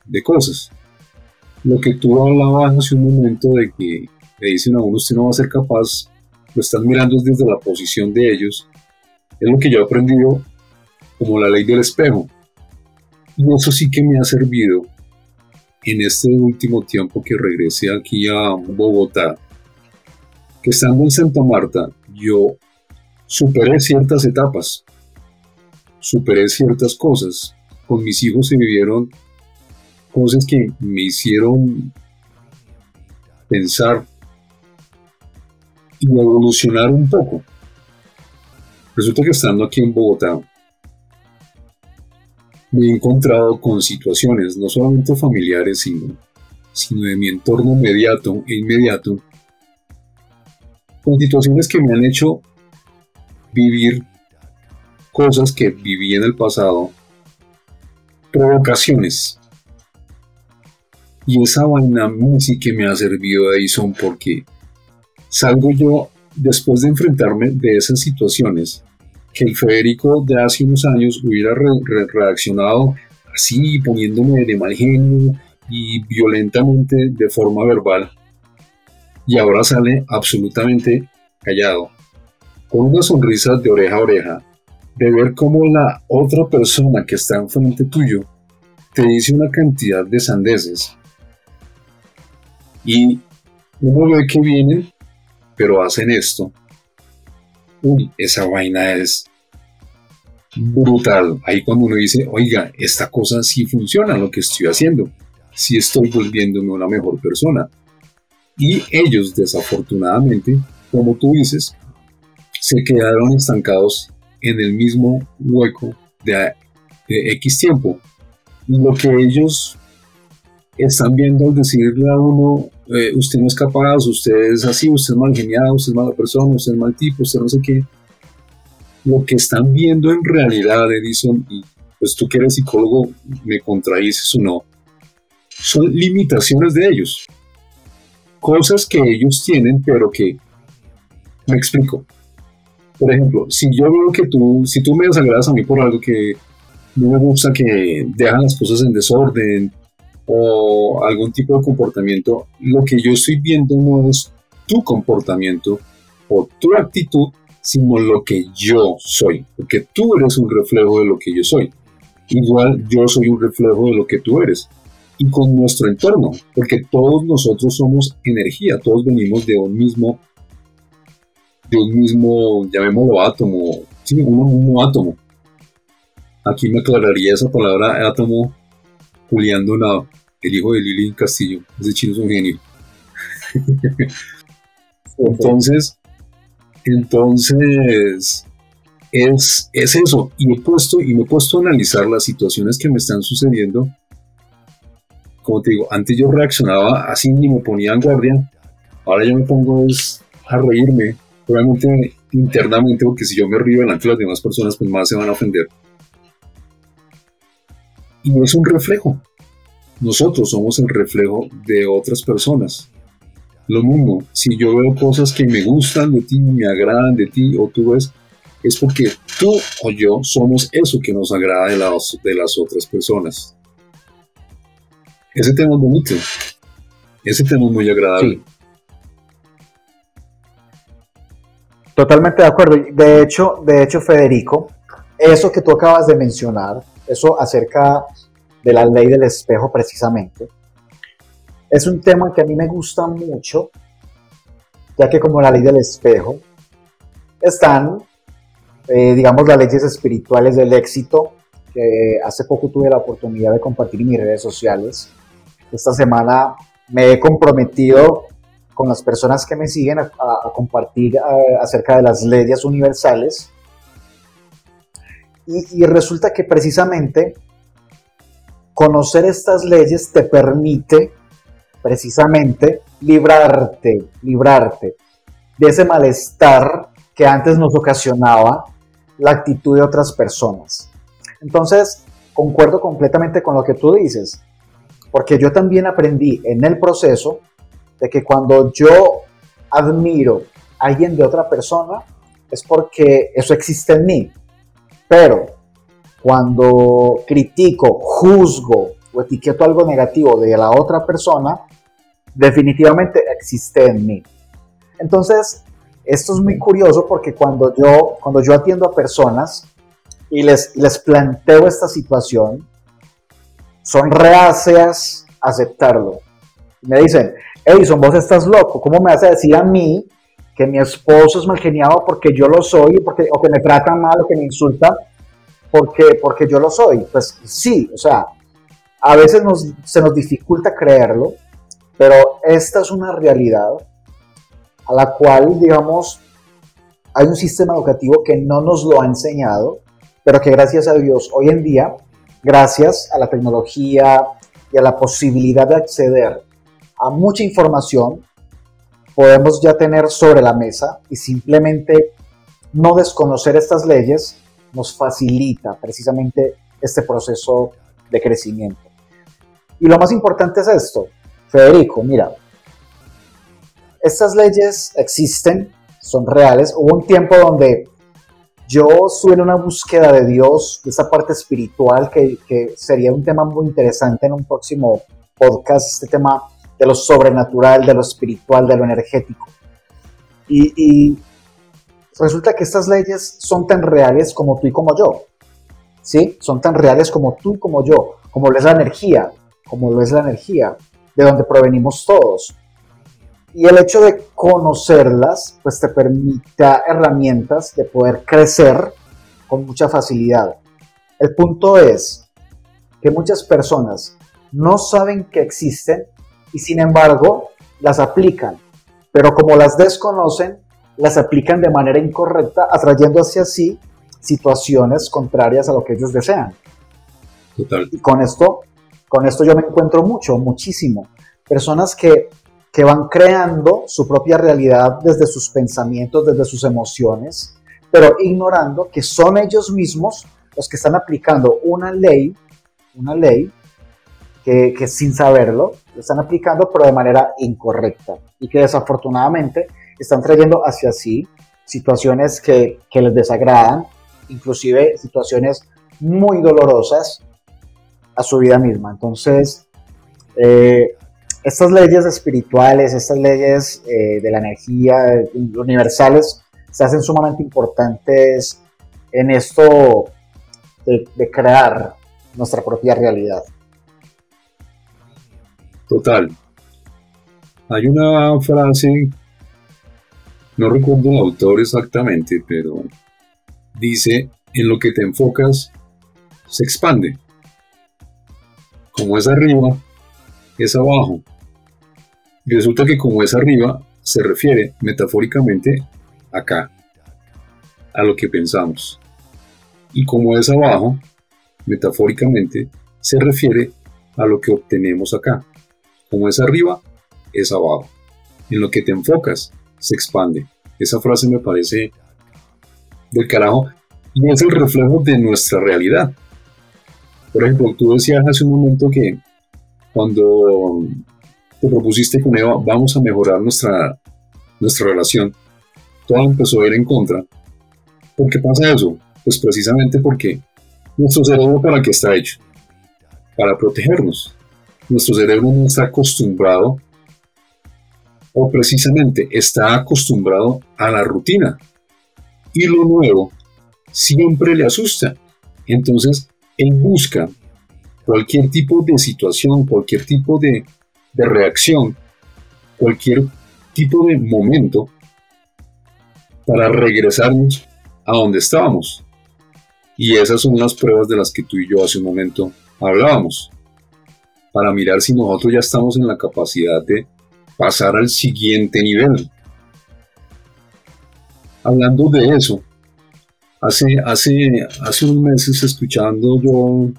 de cosas. Lo que tú hablabas hace un momento de que le dicen a uno usted no va a ser capaz, lo están mirando desde la posición de ellos, es lo que yo he aprendido como la ley del espejo. Y eso sí que me ha servido en este último tiempo que regresé aquí a Bogotá, que estando en Santa Marta, yo superé ciertas etapas, superé ciertas cosas. Con mis hijos se vivieron cosas que me hicieron pensar y evolucionar un poco. Resulta que estando aquí en Bogotá, me he encontrado con situaciones no solamente familiares, sino, sino de mi entorno inmediato e inmediato, con situaciones que me han hecho vivir cosas que viví en el pasado, provocaciones. Y esa vaina sí que me ha servido de son porque salgo yo después de enfrentarme de esas situaciones que el Federico de hace unos años hubiera reaccionado así, poniéndome de mal genio y violentamente de forma verbal, y ahora sale absolutamente callado, con una sonrisa de oreja a oreja, de ver cómo la otra persona que está enfrente tuyo te dice una cantidad de sandeces, y uno ve que vienen, pero hacen esto, uy, esa vaina es brutal. Ahí cuando uno dice, oiga, esta cosa sí funciona, lo que estoy haciendo, sí estoy volviéndome una mejor persona. Y ellos, desafortunadamente, como tú dices, se quedaron estancados en el mismo hueco de, X tiempo. Lo que ellos están viendo al decirle a uno, eh, usted no es capaz, usted es así, usted es mal geniado, usted es mala persona, usted es mal tipo, usted no sé qué. Lo que están viendo en realidad, Edison, pues tú que eres psicólogo, me contradices o no, son limitaciones de ellos. Cosas que ellos tienen, pero que, me explico. Por ejemplo, si yo veo que tú, si tú me desagradas a mí por algo que no me gusta, que dejan las cosas en desorden, o algún tipo de comportamiento, lo que yo estoy viendo no es tu comportamiento o tu actitud, sino lo que yo soy, porque tú eres un reflejo de lo que yo soy. Igual yo soy un reflejo de lo que tú eres. Y con nuestro entorno, porque todos nosotros somos energía, todos venimos de un mismo, de un mismo, llamémoslo átomo, sí, un átomo. Aquí me aclararía esa palabra átomo Julián Donado, el hijo de Lili Castillo. Ese chino es un genio. entonces, entonces, es, es eso. Y, he puesto, y me he puesto a analizar las situaciones que me están sucediendo. Como te digo, antes yo reaccionaba así y me ponía en guardia. Ahora yo me pongo a reírme. Probablemente internamente, porque si yo me río delante de las demás personas, pues más se van a ofender y no es un reflejo. Nosotros somos el reflejo de otras personas. Lo mismo, si yo veo cosas que me gustan de ti, me agradan de ti, o tú ves, es porque tú o yo somos eso que nos agrada de las, de las otras personas. Ese tema es bonito. Ese tema es muy agradable. Totalmente de acuerdo. De hecho, de hecho, Federico, eso que tú acabas de mencionar, eso acerca de la ley del espejo precisamente, es un tema que a mí me gusta mucho, ya que como la ley del espejo, están, eh, digamos, las leyes espirituales del éxito, que hace poco tuve la oportunidad de compartir en mis redes sociales. Esta semana me he comprometido con las personas que me siguen a, compartir acerca de las leyes universales. Y, y resulta que precisamente conocer estas leyes te permite precisamente librarte, librarte de ese malestar que antes nos ocasionaba la actitud de otras personas. Entonces, concuerdo completamente con lo que tú dices, porque yo también aprendí en el proceso de que cuando yo admiro a alguien de otra persona, es porque eso existe en mí. Pero cuando critico, juzgo o etiqueto algo negativo de la otra persona, definitivamente existe en mí. Entonces, esto es muy curioso porque cuando yo, cuando yo atiendo a personas y les, les planteo esta situación, son reacias a aceptarlo. Me dicen, Edison, vos estás loco, ¿cómo me vas a decir a mí que mi esposo es mal geniado porque yo lo soy, porque, o que me trata mal o que me insulta porque, porque yo lo soy? Pues sí, o sea, a veces se nos dificulta creerlo, pero esta es una realidad a la cual, digamos, hay un sistema educativo que no nos lo ha enseñado, pero que gracias a Dios hoy en día, gracias a la tecnología y a la posibilidad de acceder a mucha información, podemos ya tener sobre la mesa y simplemente no desconocer estas leyes nos facilita precisamente este proceso de crecimiento. Y lo más importante es esto, Federico, mira, estas leyes existen, son reales. Hubo un tiempo donde yo estuve en una búsqueda de Dios, de esa parte espiritual, que, sería un tema muy interesante en un próximo podcast, este tema de lo sobrenatural, de lo espiritual, de lo energético. Y, resulta que estas leyes son tan reales como tú y como yo. ¿Sí? Son tan reales como tú y como yo, como lo es la energía, como lo es la energía de donde provenimos todos. Y el hecho de conocerlas, pues te permite herramientas de poder crecer con mucha facilidad. El punto es que muchas personas no saben que existen y sin embargo las aplican, pero como las desconocen, las aplican de manera incorrecta, atrayendo hacia sí situaciones contrarias a lo que ellos desean. Y con esto con esto yo me encuentro mucho, muchísimo. Personas que, que van creando su propia realidad desde sus pensamientos, desde sus emociones, pero ignorando que son ellos mismos los que están aplicando una ley, una ley que, que, sin saberlo, lo están aplicando pero de manera incorrecta y que desafortunadamente están trayendo hacia sí situaciones que, les desagradan, inclusive situaciones muy dolorosas a su vida misma. Entonces, eh, estas leyes espirituales, estas leyes eh, de la energía universales, se hacen sumamente importantes en esto de, crear nuestra propia realidad. Total. Hay una frase, no recuerdo el autor exactamente, pero dice, en lo que te enfocas, se expande como es arriba, es abajo. Resulta que como es arriba, se refiere metafóricamente acá, a lo que pensamos. Y como es abajo, metafóricamente, se refiere a lo que obtenemos acá. Como es arriba, es abajo. En lo que te enfocas, se expande. Esa frase me parece del carajo y es el reflejo de nuestra realidad. Por ejemplo, tú decías hace un momento que cuando te propusiste con Eva, vamos a mejorar nuestra, nuestra relación, todo empezó a ir en contra. ¿Por qué pasa eso? Pues precisamente porque nuestro cerebro para qué está hecho? Para protegernos. Nuestro cerebro no está acostumbrado o precisamente está acostumbrado a la rutina. y lo nuevo siempre le asusta. Entonces, él busca cualquier tipo de situación, cualquier tipo de, de reacción, cualquier tipo de momento para regresarnos a donde estábamos. Y esas son las pruebas de las que tú y yo hace un momento hablábamos. Para mirar si nosotros ya estamos en la capacidad de pasar al siguiente nivel. Hablando de eso, hace, hace, hace unos meses escuchando yo,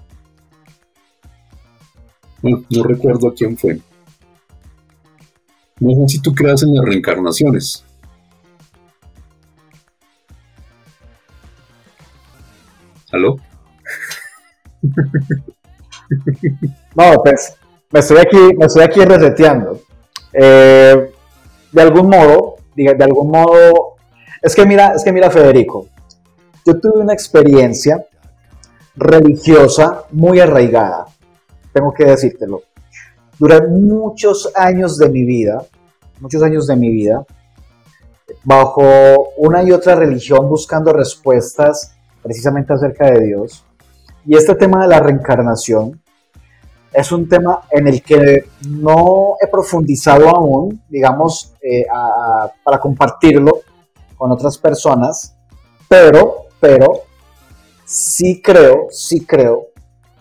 no recuerdo a quién fue, no sé si tú creas en las reencarnaciones. ¿Aló? No, pues me estoy aquí, me estoy aquí reseteando. Eh, de algún modo, de algún modo, es que mira, es que mira Federico, yo tuve una experiencia religiosa muy arraigada, tengo que decírtelo. Durante muchos años de mi vida, muchos años de mi vida, bajo una y otra religión buscando respuestas precisamente acerca de Dios. Y este tema de la reencarnación es un tema en el que no he profundizado aún, digamos, eh, para compartirlo con otras personas, pero, pero sí creo, sí creo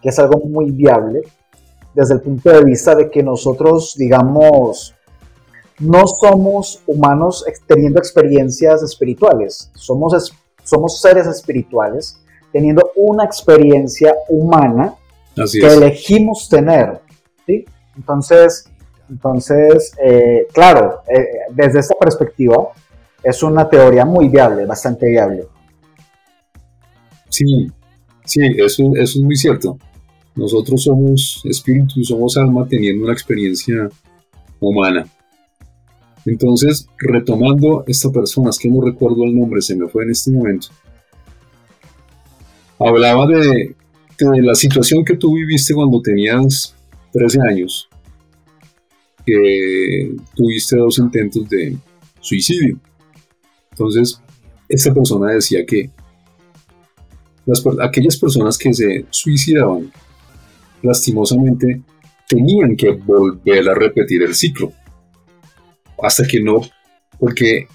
que es algo muy viable desde el punto de vista de que nosotros, digamos, no somos humanos teniendo experiencias espirituales, somos, somos seres espirituales teniendo una experiencia humana que elegimos tener. ¿sí? Entonces, entonces eh, claro, eh, desde esta perspectiva es una teoría muy viable, bastante viable. Sí, sí, eso, eso es muy cierto. Nosotros somos espíritu, somos alma teniendo una experiencia humana. Entonces, retomando esta persona, es que no recuerdo el nombre, se me fue en este momento. Hablaba de, de la situación que tú viviste cuando tenías 13 años, que tuviste dos intentos de suicidio. Entonces, esta persona decía que las, aquellas personas que se suicidaban lastimosamente tenían que volver a repetir el ciclo. Hasta que no, porque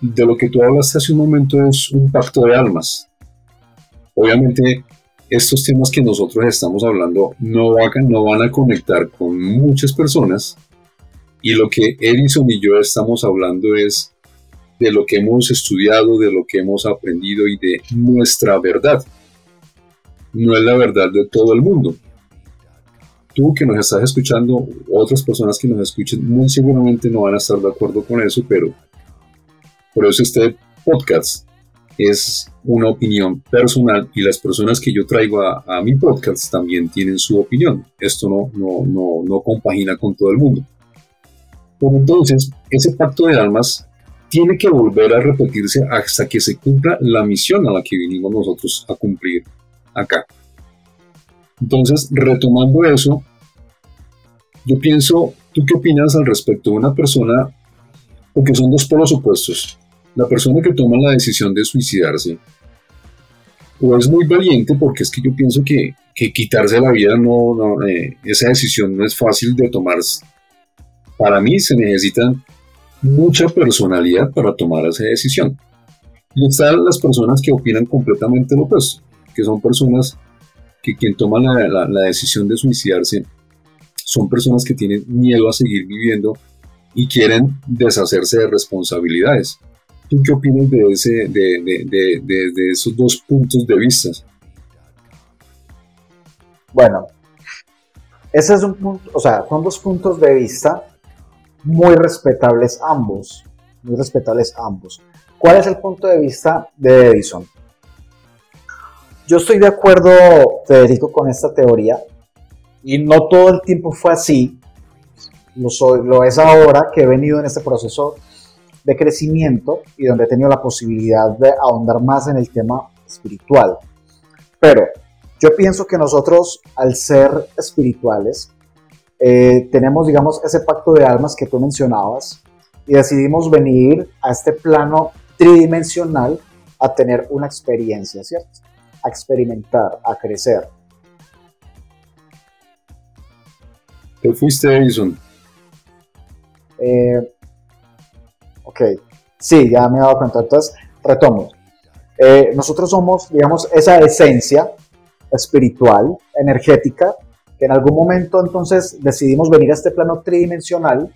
de lo que tú hablaste hace un momento es un pacto de almas. Obviamente, estos temas que nosotros estamos hablando no van, a conectar con muchas personas. Y lo que Edison y yo estamos hablando es de lo que hemos estudiado, de lo que hemos aprendido y de nuestra verdad. No es la verdad de todo el mundo. Tú que nos estás escuchando, otras personas que nos escuchen, muy seguramente no van a estar de acuerdo con eso, pero por eso este podcast es una opinión personal y las personas que yo traigo a, mi podcast también tienen su opinión. Esto no, no, no, no compagina con todo el mundo. entonces, ese pacto de almas tiene que volver a repetirse hasta que se cumpla la misión a la que vinimos nosotros a cumplir acá. Entonces, retomando eso, yo pienso, ¿tú qué opinas al respecto de una persona? Porque son dos polos opuestos. La persona que toma la decisión de suicidarse, o es muy valiente, porque es que yo pienso que, quitarse la vida, no, eh, esa decisión no es fácil de tomar. Para mí se necesita mucha personalidad para tomar esa decisión. Y están las personas que opinan completamente lo opuesto, que son personas que quien toma la, decisión de suicidarse son personas que tienen miedo a seguir viviendo y quieren deshacerse de responsabilidades. ¿Tú qué opinas de, ese, de, esos dos puntos de vista? Bueno, ese es un punto, o sea, son dos puntos de vista muy respetables ambos, muy respetables ambos. ¿Cuál es el punto de vista de Edison? Yo estoy de acuerdo, Federico, con esta teoría y no todo el tiempo fue así. Lo, lo es ahora que he venido en este proceso de crecimiento y donde he tenido la posibilidad de ahondar más en el tema espiritual. Pero yo pienso que nosotros, al ser espirituales, eh, tenemos, digamos, ese pacto de almas que tú mencionabas y decidimos venir a este plano tridimensional a tener una experiencia, ¿cierto? A experimentar, a crecer. ¿Qué fuiste, Edison? Eh, ok, sí, ya me he dado cuenta. Entonces, retomo. Eh, nosotros somos, digamos, esa esencia espiritual, energética, que en algún momento entonces decidimos venir a este plano tridimensional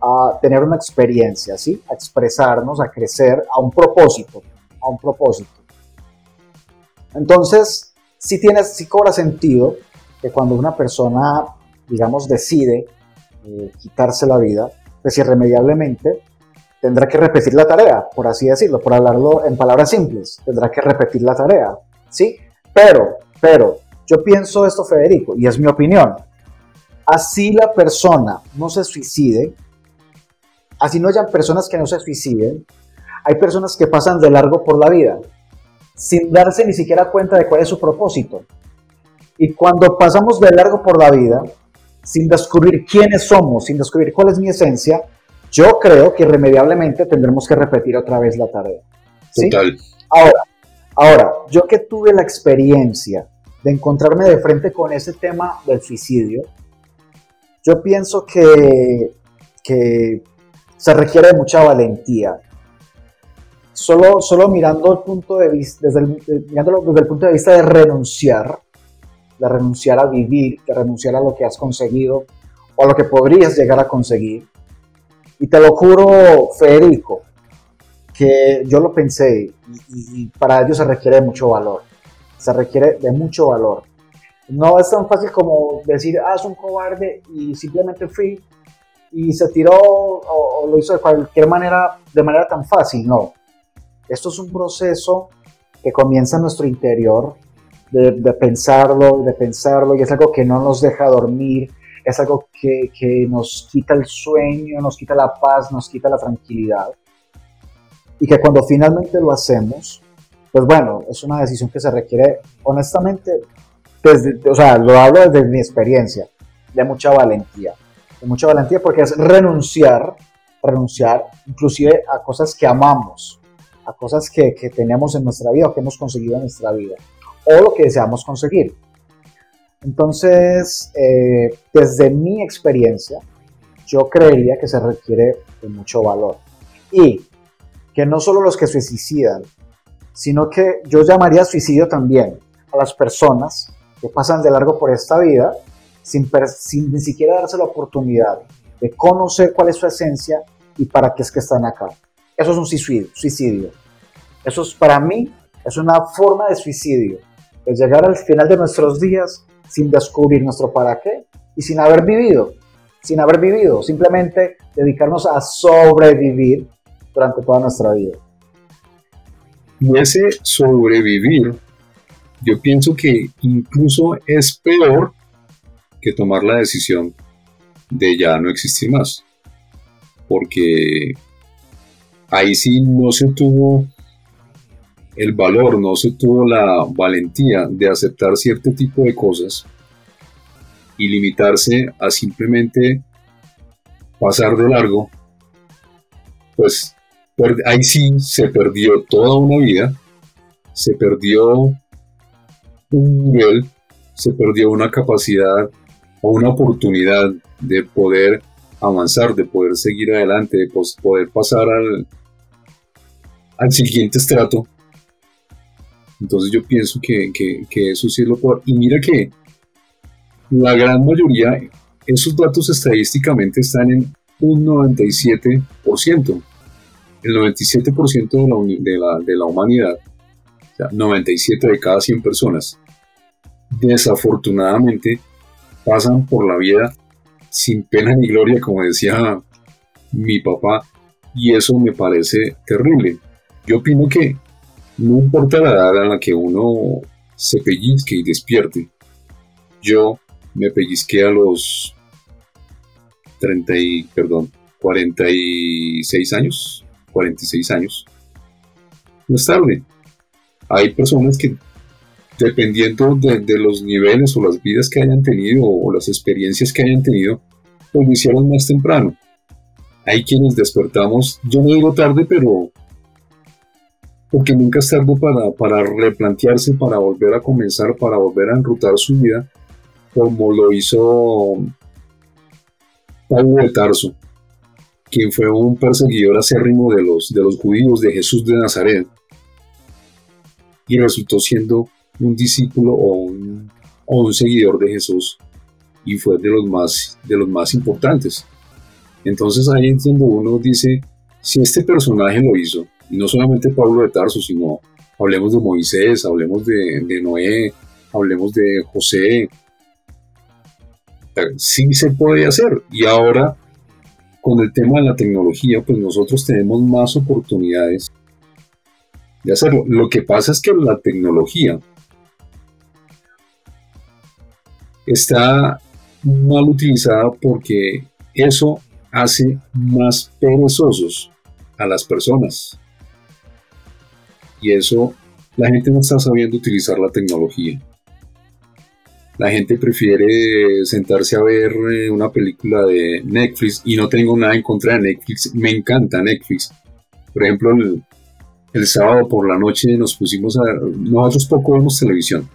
a tener una experiencia, ¿sí? A expresarnos, a crecer, a un propósito, a un propósito. Entonces, sí, tiene, sí cobra sentido que cuando una persona, digamos, decide eh, quitarse la vida, pues irremediablemente tendrá que repetir la tarea, por así decirlo, por hablarlo en palabras simples, tendrá que repetir la tarea, ¿sí? Pero, pero, yo pienso esto, Federico, y es mi opinión. Así la persona no se suicide, así no hayan personas que no se suiciden, hay personas que pasan de largo por la vida sin darse ni siquiera cuenta de cuál es su propósito. Y cuando pasamos de largo por la vida, sin descubrir quiénes somos, sin descubrir cuál es mi esencia, yo creo que irremediablemente tendremos que repetir otra vez la tarea. Total. Ahora, ahora, yo que tuve la experiencia de encontrarme de frente con ese tema del suicidio, yo pienso que, que se requiere de mucha valentía. Solo, solo mirando el punto de vista, desde el, eh, mirándolo desde el punto de vista de renunciar, de renunciar a vivir, de renunciar a lo que has conseguido o a lo que podrías llegar a conseguir. Y te lo juro, Federico, que yo lo pensé y, y para ello se requiere de mucho valor se requiere de mucho valor. No es tan fácil como decir, ah, es un cobarde y simplemente fui y se tiró o, lo hizo de cualquier manera, de manera tan fácil. No. Esto es un proceso que comienza en nuestro interior, de, pensarlo, de pensarlo, y es algo que no nos deja dormir, es algo que, que nos quita el sueño, nos quita la paz, nos quita la tranquilidad. Y que cuando finalmente lo hacemos, pues bueno, es una decisión que se requiere, honestamente, desde, o sea, lo hablo desde mi experiencia, de mucha valentía. De mucha valentía porque es renunciar, renunciar inclusive a cosas que amamos, a cosas que, que tenemos en nuestra vida o que hemos conseguido en nuestra vida, o lo que deseamos conseguir. Entonces, eh, desde mi experiencia, yo creería que se requiere de mucho valor. Y que no solo los que se suicidan, sino que yo llamaría suicidio también a las personas que pasan de largo por esta vida sin, sin ni siquiera darse la oportunidad de conocer cuál es su esencia y para qué es que están acá. Eso es un suicidio. suicidio. Eso es para mí, es una forma de suicidio, de llegar al final de nuestros días sin descubrir nuestro para qué y sin haber vivido, sin haber vivido, simplemente dedicarnos a sobrevivir durante toda nuestra vida. Y ese sobrevivir, yo pienso que incluso es peor que tomar la decisión de ya no existir más. Porque ahí sí no se tuvo el valor, no se tuvo la valentía de aceptar cierto tipo de cosas y limitarse a simplemente pasar de largo, pues ahí sí se perdió toda una vida, se perdió un nivel, se perdió una capacidad o una oportunidad de poder avanzar, de poder seguir adelante, de poder pasar al, al siguiente estrato. Entonces yo pienso que, eso sí es lo peor. Y mira que la gran mayoría, esos datos estadísticamente están en un 97% el 97% de la, de, la, humanidad, o sea, 97 de cada 100 personas, desafortunadamente pasan por la vida sin pena ni gloria, como decía mi papá, y eso me parece terrible. Yo opino que no importa la edad a la que uno se pellizque y despierte. Yo me pellizqué a los 30 y, perdón, 46 años, 46 años. No es tarde. Hay personas que, dependiendo de, los niveles o las vidas que hayan tenido o las experiencias que hayan tenido, pues lo hicieron más temprano. Hay quienes despertamos, yo no digo tarde, pero porque nunca es tarde para, replantearse, para volver a comenzar, para volver a enrutar su vida, como lo hizo Pablo de Tarso, quien fue un perseguidor acérrimo de los, de los judíos de Jesús de Nazaret, y resultó siendo un discípulo o un, seguidor de Jesús, y fue de los más, de los más importantes. Entonces ahí es donde uno dice, si este personaje lo hizo, y no solamente Pablo de Tarso, sino hablemos de Moisés, hablemos de, de Noé, hablemos de José, sí se puede hacer. Y ahora, con el tema de la tecnología, pues nosotros tenemos más oportunidades de hacerlo. Lo que pasa es que la tecnología está mal utilizada porque eso hace más perezosos a las personas. Y eso, la gente no está sabiendo utilizar la tecnología. La gente prefiere sentarse a ver eh, una película de Netflix y no tengo nada en contra de Netflix. Me encanta Netflix. Por ejemplo, el, sábado por la noche nos pusimos a... Nosotros poco vemos televisión,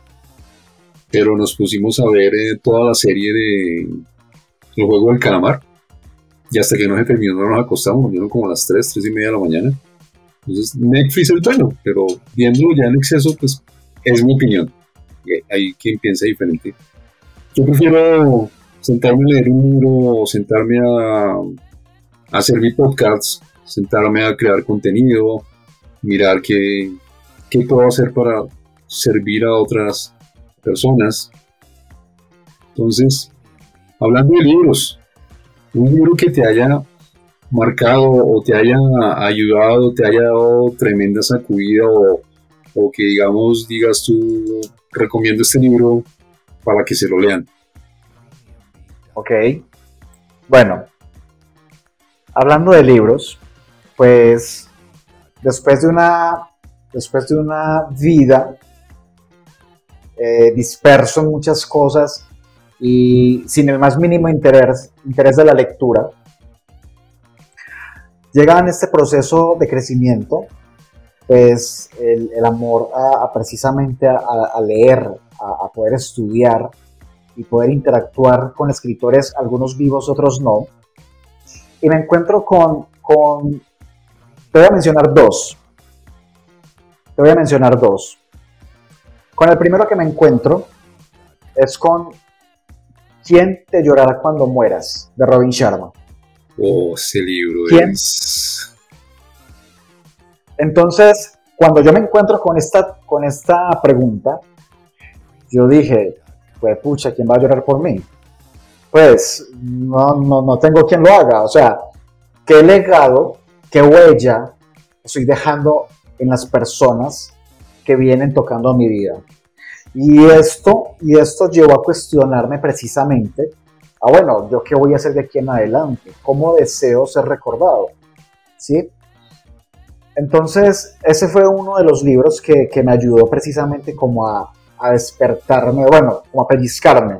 pero nos pusimos a ver eh, toda la serie de El Juego del Calamar. Y hasta que no se terminó no nos acostamos, nos como a las 3, 3 y media de la mañana. Entonces Netflix es bueno, pero viéndolo ya en exceso, pues es mi opinión hay quien piensa diferente. Yo prefiero sentarme a leer un libro, sentarme a, hacer mi podcast, sentarme a crear contenido, mirar qué, qué puedo hacer para servir a otras personas. Entonces, hablando de libros, un libro que te haya marcado o te haya ayudado, te haya dado tremenda sacudida o, que digamos digas tú, recomiendo este libro para que se lo lean. Ok. Bueno, hablando de libros, pues después de una, después de una vida eh, disperso en muchas cosas y sin el más mínimo interés, interés de la lectura, llega en este proceso de crecimiento pues el, amor a, precisamente a, leer, a, poder estudiar y poder interactuar con escritores, algunos vivos, otros no. Y me encuentro con, con, te voy a mencionar dos. Te voy a mencionar dos. Con el primero que me encuentro es con ¿Quién te llorará cuando mueras? de Robin Sharma. Oh, ese libro ¿Quién? Entonces, cuando yo me encuentro con esta, con esta pregunta, yo dije, pues pucha, ¿quién va a llorar por mí? Pues no, no, no tengo quien lo haga. O sea, ¿qué legado, qué huella estoy dejando en las personas que vienen tocando mi vida? Y esto, y esto llevó a cuestionarme precisamente, ah bueno, ¿yo qué voy a hacer de aquí en adelante? ¿Cómo deseo ser recordado? ¿Sí? Entonces, ese fue uno de los libros que, me ayudó precisamente como a, despertarme, bueno, como a pellizcarme.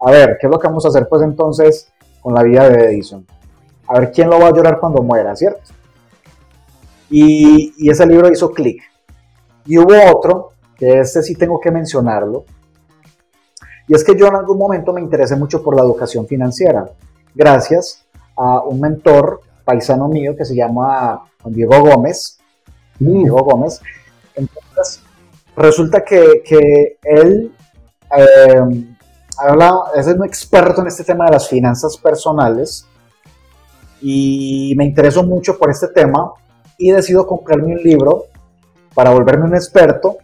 A ver, ¿qué es lo que vamos a hacer pues entonces con la vida de Edison? A ver quién lo va a llorar cuando muera, ¿cierto? Y, y ese libro hizo clic. Y hubo otro, que este sí tengo que mencionarlo, y es que yo en algún momento me interesé mucho por la educación financiera, gracias a un mentor paisano mío que se llama Diego Gómez. Diego Gómez. Entonces, resulta que, que él eh, habla, es un experto en este tema de las finanzas personales y me interesó mucho por este tema y decido comprarme un libro para volverme un experto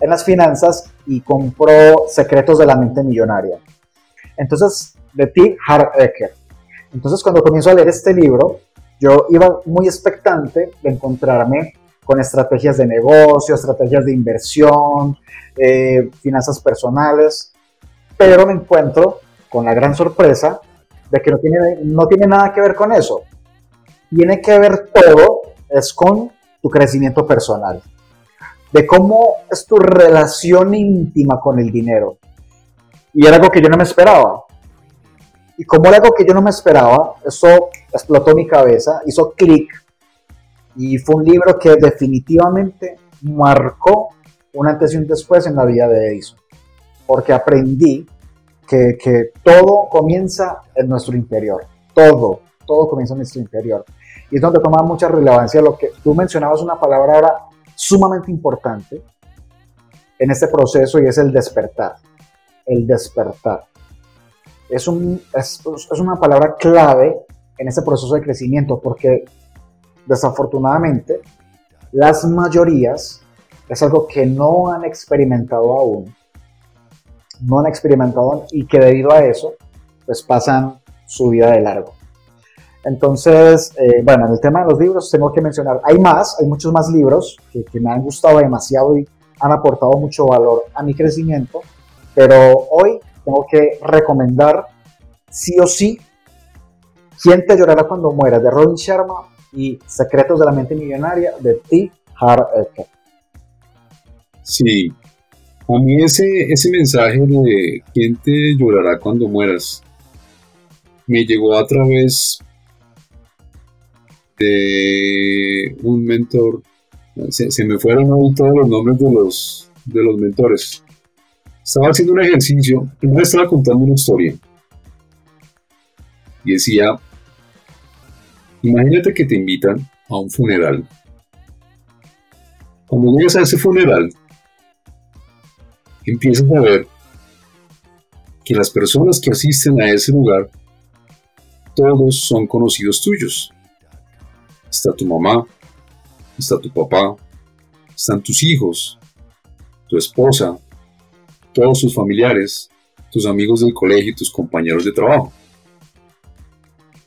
en las finanzas y compro Secretos de la Mente Millonaria. Entonces, de T. Hart Ecker. Entonces, cuando comienzo a leer este libro, yo iba muy expectante de encontrarme con estrategias de negocio, estrategias de inversión, eh, finanzas personales, pero me encuentro con la gran sorpresa de que no tiene, no tiene nada que ver con eso. Tiene que ver todo, es con tu crecimiento personal, de cómo es tu relación íntima con el dinero. Y era algo que yo no me esperaba. Y como era algo que yo no me esperaba, eso explotó mi cabeza, hizo clic y fue un libro que definitivamente marcó un antes y un después en la vida de Edison, porque aprendí que, que todo comienza en nuestro interior, todo, todo comienza en nuestro interior. Y es donde toma mucha relevancia lo que tú mencionabas, una palabra ahora sumamente importante en este proceso y es el despertar. El despertar. Es, un, es, una palabra clave en este proceso de crecimiento porque desafortunadamente las mayorías es algo que no han experimentado aún, no han experimentado y que debido a eso pues pasan su vida de largo. Entonces, eh, bueno, en el tema de los libros tengo que mencionar, hay más, hay muchos más libros que, me han gustado demasiado y han aportado mucho valor a mi crecimiento, pero hoy tengo que recomendar sí o sí ¿Quién te llorará cuando mueras? de Robin Sharma y Secretos de la mente millonaria de T. Harv Eker. Sí, a mí ese, ese mensaje de ¿Quién te llorará cuando mueras? me llegó a través de un mentor. Se, me fueron hoy todos los nombres de los, de los mentores. Estaba haciendo un ejercicio, y me estaba contando una historia. Y decía, imagínate que te invitan a un funeral. Cuando llegas a ese funeral, empiezas a ver que las personas que asisten a ese lugar, todos son conocidos tuyos. Está tu mamá, está tu papá, están tus hijos, tu esposa, todos sus familiares, tus amigos del colegio y tus compañeros de trabajo.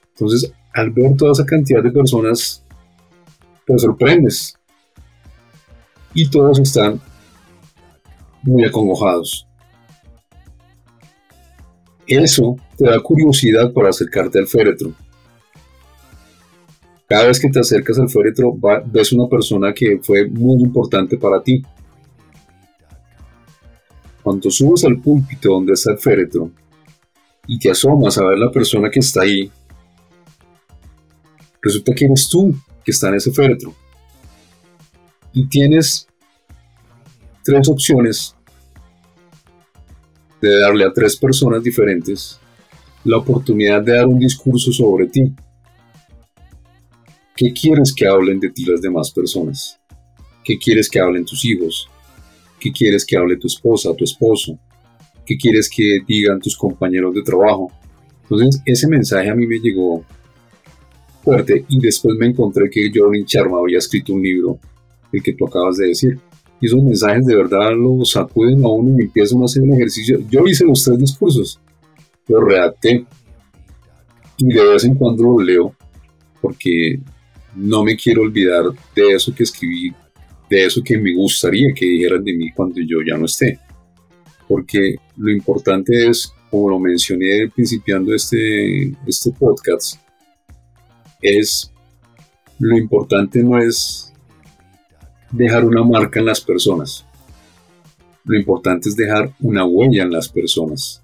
Entonces, al ver toda esa cantidad de personas, te sorprendes. Y todos están muy acongojados. Eso te da curiosidad para acercarte al féretro. Cada vez que te acercas al féretro, ves una persona que fue muy importante para ti. Cuando subes al púlpito donde está el féretro y te asomas a ver la persona que está ahí, resulta que eres tú que está en ese féretro. Y tienes tres opciones de darle a tres personas diferentes la oportunidad de dar un discurso sobre ti. ¿Qué quieres que hablen de ti las demás personas? ¿Qué quieres que hablen tus hijos? ¿Qué quieres que hable tu esposa, tu esposo? ¿Qué quieres que digan tus compañeros de trabajo? Entonces, ese mensaje a mí me llegó fuerte y después me encontré que Jordan Charma había escrito un libro, el que tú acabas de decir. Y esos mensajes de verdad lo sacuden a uno y empiezan a hacer un ejercicio. Yo hice los tres discursos, los redacté y de vez en cuando los leo porque no me quiero olvidar de eso que escribí, de eso que me gustaría que dijeran de mí cuando yo ya no esté. Porque lo importante es, como lo mencioné principiando este, este podcast, es lo importante no es dejar una marca en las personas. Lo importante es dejar una huella en las personas,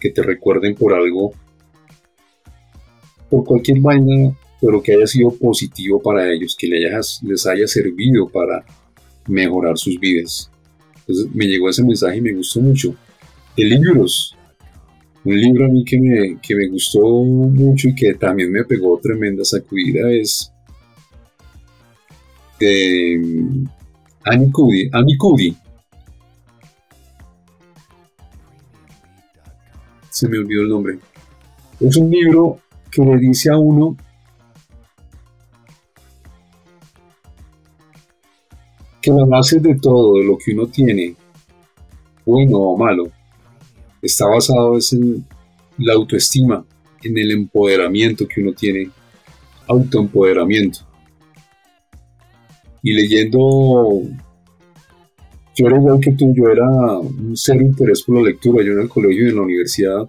que te recuerden por algo, por cualquier vaina, pero que haya sido positivo para ellos, que les haya, servido para mejorar sus vidas. Entonces me llegó ese mensaje y me gustó mucho. De libros, un libro a mí que me, que me gustó mucho y que también me pegó tremenda sacudida es de Annie Cudi. Annie Cudi. Se me olvidó el nombre. Es un libro que le dice a uno que la base de todo, de lo que uno tiene, bueno o malo, está basado en la autoestima, en el empoderamiento que uno tiene, autoempoderamiento. Y leyendo, yo era igual que tú, yo era un cero interés por la lectura, yo en el colegio y en la universidad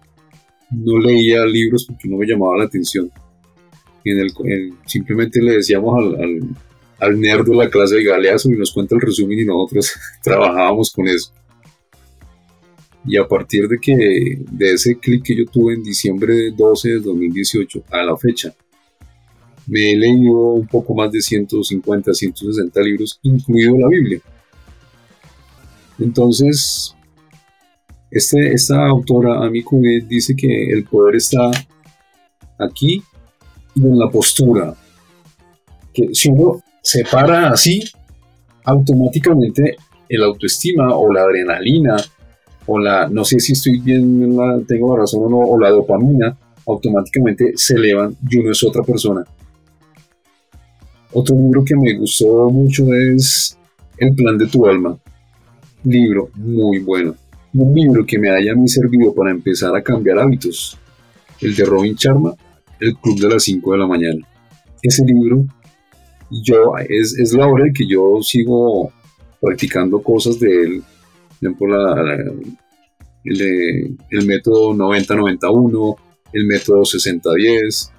no leía libros porque no me llamaba la atención. En el, simplemente le decíamos al nerd de la clase de Galeazo y nos cuenta el resumen y nosotros trabajábamos con eso. Y a partir de que de ese clic que yo tuve en diciembre 12 de 2018 a la fecha, me he leído un poco más de 150, 160 libros, incluido la Biblia. Entonces, este, esta autora, Amy Cuddy, dice que el poder está aquí y en la postura. Que si uno se para así, automáticamente el autoestima o la adrenalina o la, no sé si estoy bien, tengo la razón o no, o la dopamina, automáticamente se elevan y uno es otra persona. Otro libro que me gustó mucho es El plan de tu alma. Libro muy bueno. Un libro que me haya servido para empezar a cambiar hábitos. El de Robin Charma, El Club de las 5 de la mañana. Ese libro yo, es, la hora en que yo sigo practicando cosas de él. Por el, el método 90-91, el método 60-10,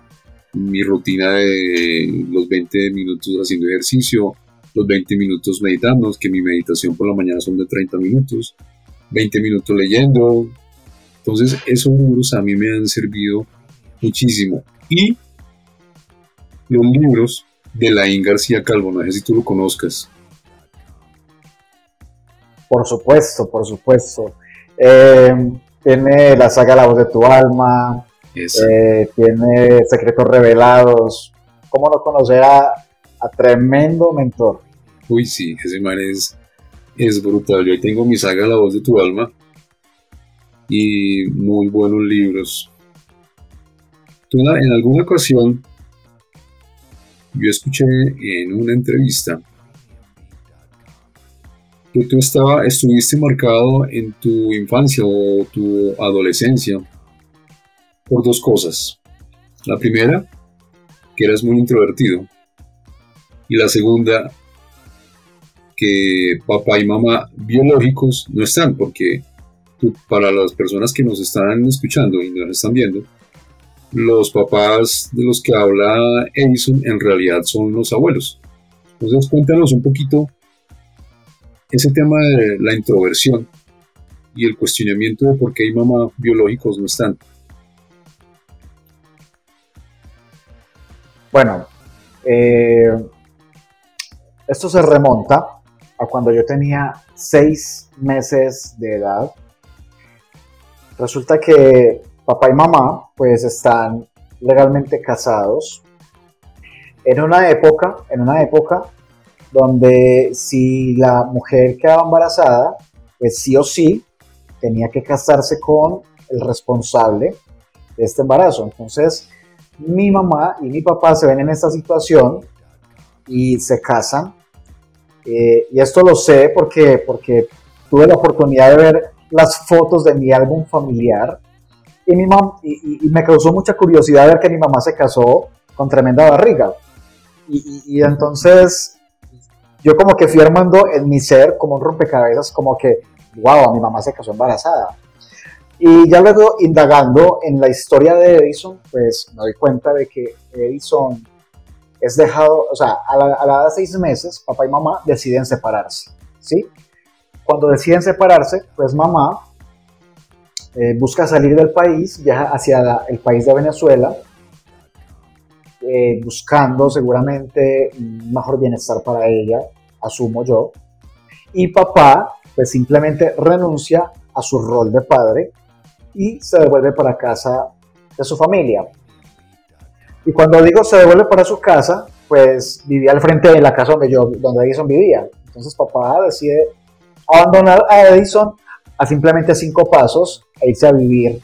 mi rutina de los 20 minutos haciendo ejercicio, los 20 minutos meditando, que mi meditación por la mañana son de 30 minutos, 20 minutos leyendo. Entonces esos libros a mí me han servido muchísimo. Y los libros de Laín García Calvo, no sé si tú lo conozcas. Por supuesto, por supuesto. Eh, tiene la saga La voz de tu alma, eh, tiene secretos revelados. ¿Cómo no conocer a, tremendo mentor? Uy, sí, ese man es, es brutal. Yo ahí tengo mi saga La voz de tu alma y muy buenos libros. Tú en alguna ocasión yo escuché en una entrevista que tú estaba, estuviste marcado en tu infancia o tu adolescencia por dos cosas. La primera, que eras muy introvertido. Y la segunda, que papá y mamá biológicos no están, porque para las personas que nos están escuchando y nos están viendo, los papás de los que habla Edison en realidad son los abuelos. Entonces cuéntanos un poquito ese tema de la introversión y el cuestionamiento de por qué hay mamá biológicos no están. Bueno, eh, esto se remonta a cuando yo tenía seis meses de edad. Resulta que papá y mamá pues están legalmente casados en una época, en una época donde si la mujer quedaba embarazada, pues sí o sí tenía que casarse con el responsable de este embarazo. Entonces, mi mamá y mi papá se ven en esta situación y se casan. Eh, y esto lo sé porque, porque tuve la oportunidad de ver las fotos de mi álbum familiar y, mi y, me causó mucha curiosidad ver que mi mamá se casó con tremenda barriga. Y, entonces yo como que fui armando en mi ser como un rompecabezas, como que, wow, mi mamá se casó embarazada. Y ya luego indagando en la historia de Edison, pues me doy cuenta de que Edison es dejado, o sea, a la, a la edad de seis meses, papá y mamá deciden separarse, ¿sí? Cuando deciden separarse, pues mamá eh, busca salir del país, viaja hacia el país de Venezuela, eh, buscando seguramente un mejor bienestar para ella, asumo yo. Y papá, pues simplemente renuncia a su rol de padre y se devuelve para casa de su familia. Y cuando digo se devuelve para su casa, pues vivía al frente de la casa donde yo, donde Edison vivía. Entonces papá decide abandonar a Edison a simplemente cinco pasos e irse a vivir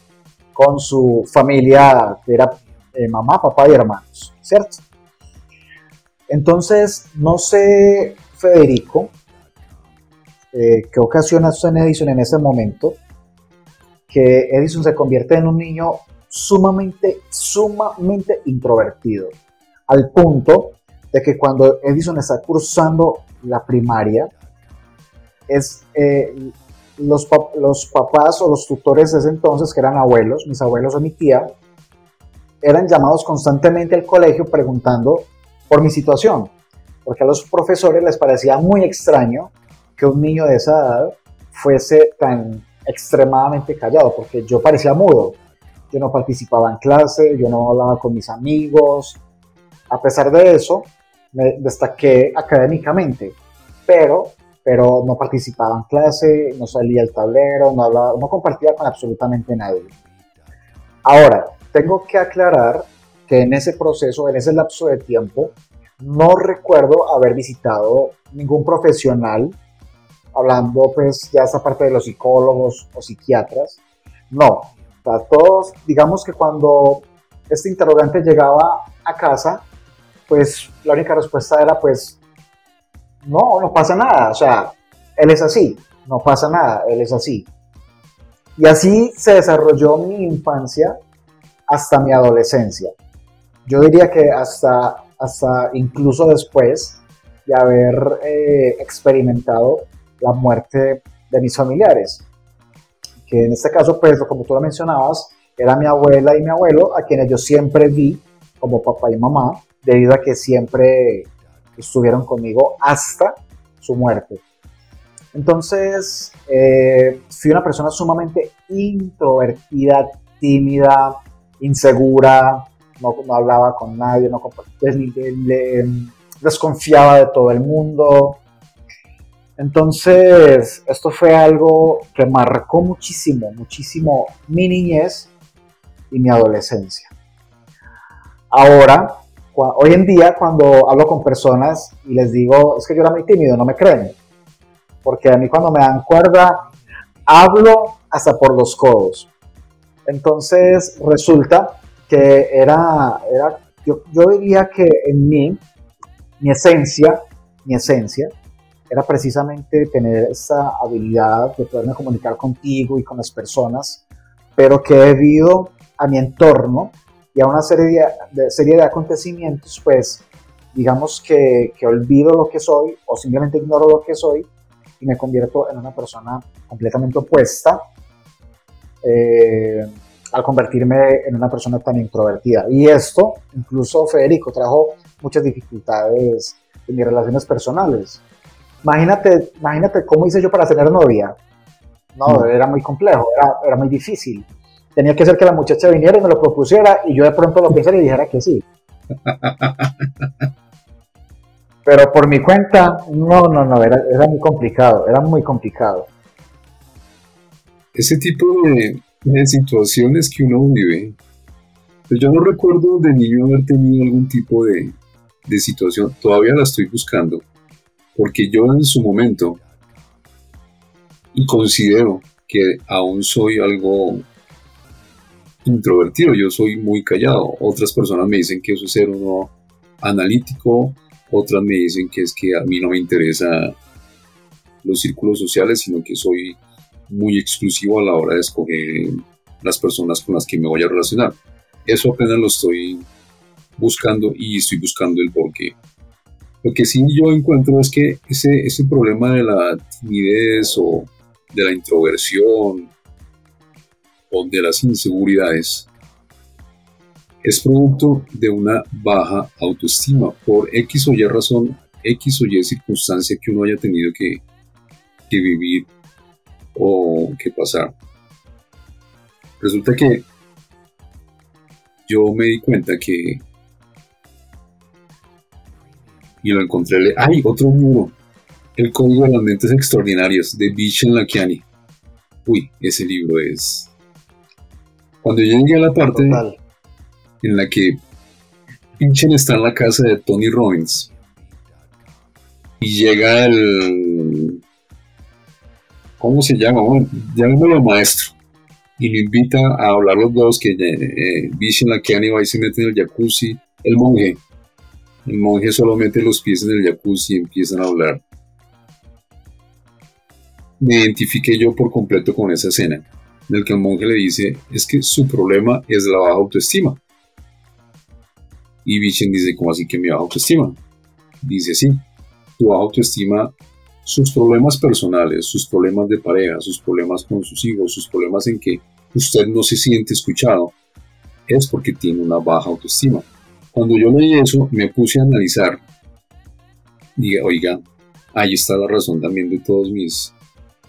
con su familia, que era eh, mamá, papá y hermanos, ¿cierto? Entonces, no sé, Federico, eh, qué ocasiona esto en Edison en ese momento, que Edison se convierte en un niño sumamente, sumamente introvertido, al punto de que cuando Edison está cursando la primaria, es, eh, los, los papás o los tutores de ese entonces, que eran abuelos, mis abuelos o mi tía, eran llamados constantemente al colegio preguntando por mi situación, porque a los profesores les parecía muy extraño que un niño de esa edad fuese tan extremadamente callado, porque yo parecía mudo, yo no participaba en clase, yo no hablaba con mis amigos, a pesar de eso, me destaqué académicamente, pero pero no participaba en clase, no salía al tablero, no, hablaba, no compartía con absolutamente nadie. Ahora, tengo que aclarar que en ese proceso, en ese lapso de tiempo, no recuerdo haber visitado ningún profesional, hablando pues ya esa parte de los psicólogos o psiquiatras. No, o todos, digamos que cuando este interrogante llegaba a casa, pues la única respuesta era pues no, no pasa nada, o sea, él es así, no pasa nada, él es así. Y así se desarrolló mi infancia hasta mi adolescencia. Yo diría que hasta, hasta incluso después de haber eh, experimentado la muerte de mis familiares. Que en este caso, pues, como tú lo mencionabas, era mi abuela y mi abuelo, a quienes yo siempre vi como papá y mamá, debido a que siempre estuvieron conmigo hasta su muerte. Entonces, eh, fui una persona sumamente introvertida, tímida, insegura, no, hablaba con nadie, no desconfiaba de todo el mundo. Entonces, esto fue algo que marcó muchísimo, muchísimo mi niñez y mi adolescencia. Ahora, hoy en día cuando hablo con personas y les digo, es que yo era muy tímido, no me creen. Porque a mí cuando me dan cuerda, hablo hasta por los codos. Entonces resulta que era, era yo, yo diría que en mí, mi esencia, mi esencia, era precisamente tener esa habilidad de poderme comunicar contigo y con las personas, pero que debido a mi entorno, y a una serie de, serie de acontecimientos, pues digamos que, que, olvido lo que soy o simplemente ignoro lo que soy y me convierto en una persona completamente opuesta eh, al convertirme en una persona tan introvertida. Y esto, incluso Federico, trajo muchas dificultades en mis relaciones personales. Imagínate, imagínate cómo hice yo para tener novia. No, mm. era muy complejo, era, era muy difícil tenía que ser que la muchacha viniera y me lo propusiera y yo de pronto lo pensara y dijera que sí. Pero por mi cuenta, no, no, no, era, muy complicado, era muy complicado. Ese tipo de, situaciones que uno vive, pues yo no recuerdo de niño haber tenido algún tipo de, de situación, todavía la estoy buscando, porque yo en su momento, y considero que aún soy algo introvertido, yo soy muy callado. Otras personas me dicen que eso es ser analítico, otras me dicen que es que a mí no me interesa los círculos sociales, sino que soy muy exclusivo a la hora de escoger las personas con las que me voy a relacionar. Eso apenas lo estoy buscando y estoy buscando el porqué. Lo que sí yo encuentro es que ese, ese problema de la timidez o de la introversión o de las inseguridades es producto de una baja autoestima por X o Y razón, X o Y circunstancia que uno haya tenido que, que vivir o que pasar. Resulta que yo me di cuenta que y lo encontré. ¡Ay! Otro muro. El Código de las Mentes Extraordinarias de Vishen Lakiani. Uy, ese libro es cuando yo llegué a la parte en la que Pinchen está en la casa de Tony Robbins y llega el. ¿Cómo se llama? Bueno, llamémoslo maestro. Y lo invita a hablar los dos, que eh, Vision la que va y se mete en el jacuzzi. El monje. El monje solo mete los pies en el jacuzzi y empiezan a hablar. Me identifiqué yo por completo con esa escena en el que el monje le dice es que su problema es la baja autoestima. Y Vichen dice, ¿cómo así que mi baja autoestima? Dice sí, tu baja autoestima, sus problemas personales, sus problemas de pareja, sus problemas con sus hijos, sus problemas en que usted no se siente escuchado, es porque tiene una baja autoestima. Cuando yo leí eso, me puse a analizar. Dije, oiga, ahí está la razón también de todos mis,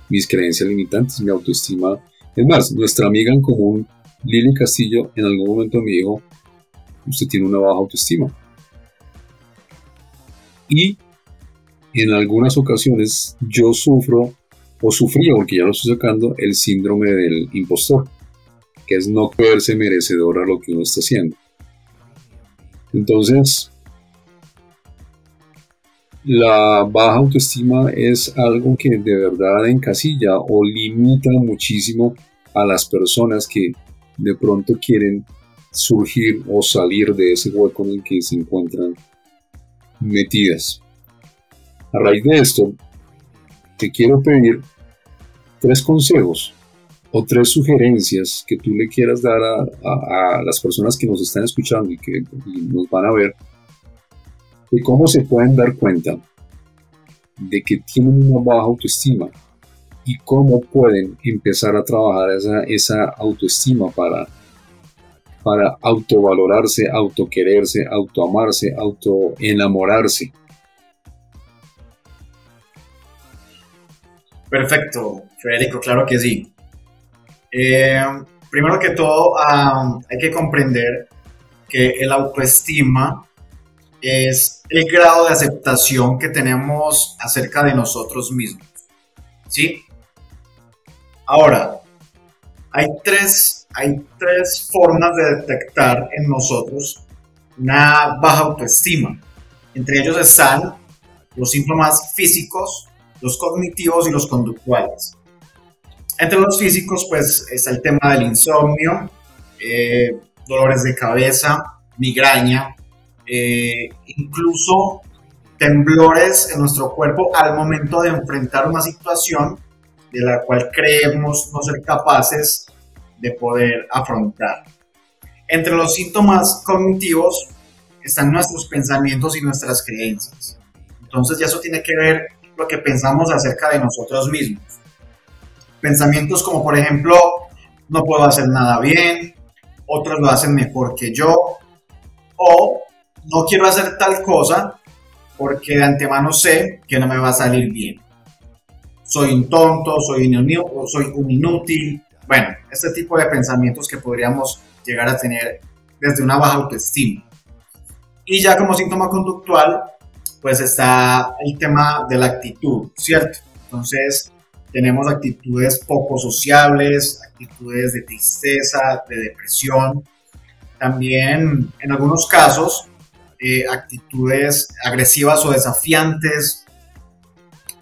mis creencias limitantes. Mi autoestima es más, nuestra amiga en común, Lili Castillo, en algún momento me dijo, usted tiene una baja autoestima. Y en algunas ocasiones yo sufro o sufría, porque ya lo estoy sacando, el síndrome del impostor, que es no creerse merecedor a lo que uno está haciendo. Entonces, la baja autoestima es algo que de verdad encasilla o limita muchísimo a las personas que de pronto quieren surgir o salir de ese hueco en el que se encuentran metidas. A raíz de esto, te quiero pedir tres consejos o tres sugerencias que tú le quieras dar a, las personas que nos están escuchando y que nos van a ver de cómo se pueden dar cuenta de que tienen una baja autoestima y cómo pueden empezar a trabajar esa, esa autoestima para, para autovalorarse, autoquererse, autoamarse, autoenamorarse. Perfecto, Federico, claro que sí. Eh, primero que todo, hay que comprender que el autoestima es el grado de aceptación que tenemos acerca de nosotros mismos. ¿Sí? Ahora, hay tres, hay tres formas de detectar en nosotros una baja autoestima. Entre ellos están los síntomas físicos, los cognitivos y los conductuales. Entre los físicos, pues está el tema del insomnio, eh, dolores de cabeza, migraña, eh, incluso temblores en nuestro cuerpo al momento de enfrentar una situación de la cual creemos no ser capaces de poder afrontar. Entre los síntomas cognitivos están nuestros pensamientos y nuestras creencias. Entonces ya eso tiene que ver lo que pensamos acerca de nosotros mismos. Pensamientos como por ejemplo, no puedo hacer nada bien, otros lo hacen mejor que yo, o no quiero hacer tal cosa porque de antemano sé que no me va a salir bien. Soy un tonto, soy un, soy un inútil. Bueno, este tipo de pensamientos que podríamos llegar a tener desde una baja autoestima. Y ya como síntoma conductual, pues está el tema de la actitud, ¿cierto? Entonces, tenemos actitudes poco sociables, actitudes de tristeza, de depresión. También, en algunos casos, actitudes agresivas o desafiantes.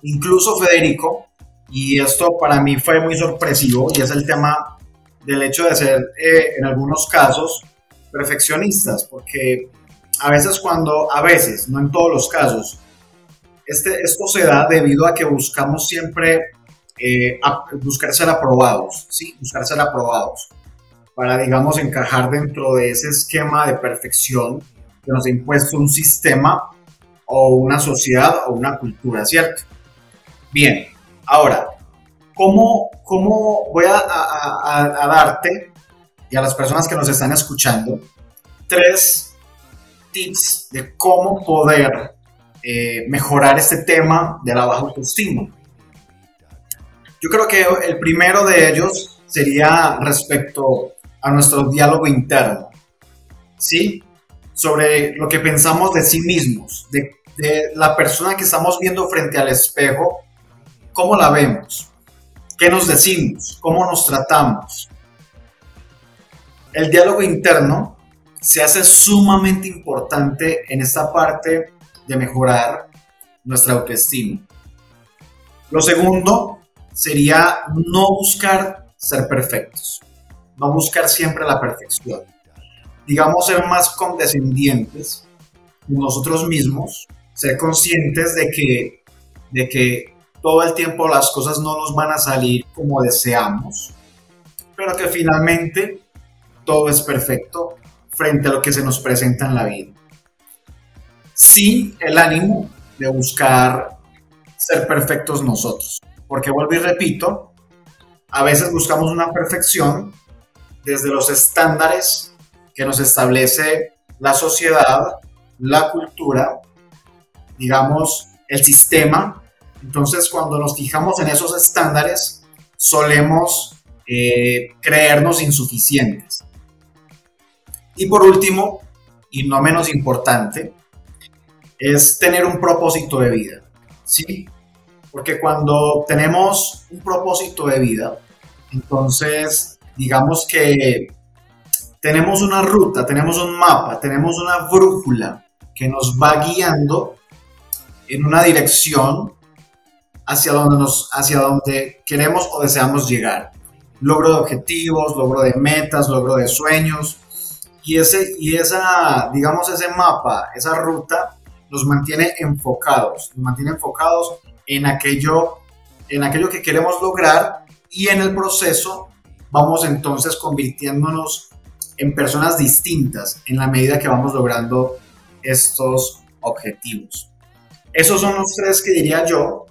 Incluso Federico, y esto para mí fue muy sorpresivo, y es el tema del hecho de ser, eh, en algunos casos, perfeccionistas, porque a veces cuando, a veces, no en todos los casos, este, esto se da debido a que buscamos siempre eh, buscar ser aprobados, ¿sí? Buscar ser aprobados para, digamos, encajar dentro de ese esquema de perfección que nos ha impuesto un sistema o una sociedad o una cultura, ¿cierto? Bien, ahora, ¿cómo, cómo voy a, a, a darte y a las personas que nos están escuchando tres tips de cómo poder eh, mejorar este tema de la baja autoestima. Yo creo que el primero de ellos sería respecto a nuestro diálogo interno, ¿sí? Sobre lo que pensamos de sí mismos, de, la persona que estamos viendo frente al espejo, cómo la vemos, qué nos decimos, cómo nos tratamos. El diálogo interno se hace sumamente importante en esta parte de mejorar nuestra autoestima. Lo segundo sería no buscar ser perfectos, no buscar siempre la perfección. Digamos, ser más condescendientes con nosotros mismos, ser conscientes de que, de que todo el tiempo las cosas no nos van a salir como deseamos, pero que finalmente todo es perfecto frente a lo que se nos presenta en la vida. Sin el ánimo de buscar ser perfectos nosotros. Porque vuelvo y repito, a veces buscamos una perfección desde los estándares que nos establece la sociedad, la cultura, digamos, el sistema. Entonces, cuando nos fijamos en esos estándares, solemos eh, creernos insuficientes. Y por último, y no menos importante, es tener un propósito de vida. ¿sí? Porque cuando tenemos un propósito de vida, entonces digamos que tenemos una ruta, tenemos un mapa, tenemos una brújula que nos va guiando en una dirección hacia donde, nos, hacia donde queremos o deseamos llegar. Logro de objetivos, logro de metas, logro de sueños. Y, ese, y esa, digamos, ese mapa, esa ruta, nos mantiene enfocados, nos mantiene enfocados en aquello, en aquello que queremos lograr y en el proceso vamos entonces convirtiéndonos en personas distintas en la medida que vamos logrando estos objetivos. Esos son los tres que diría yo,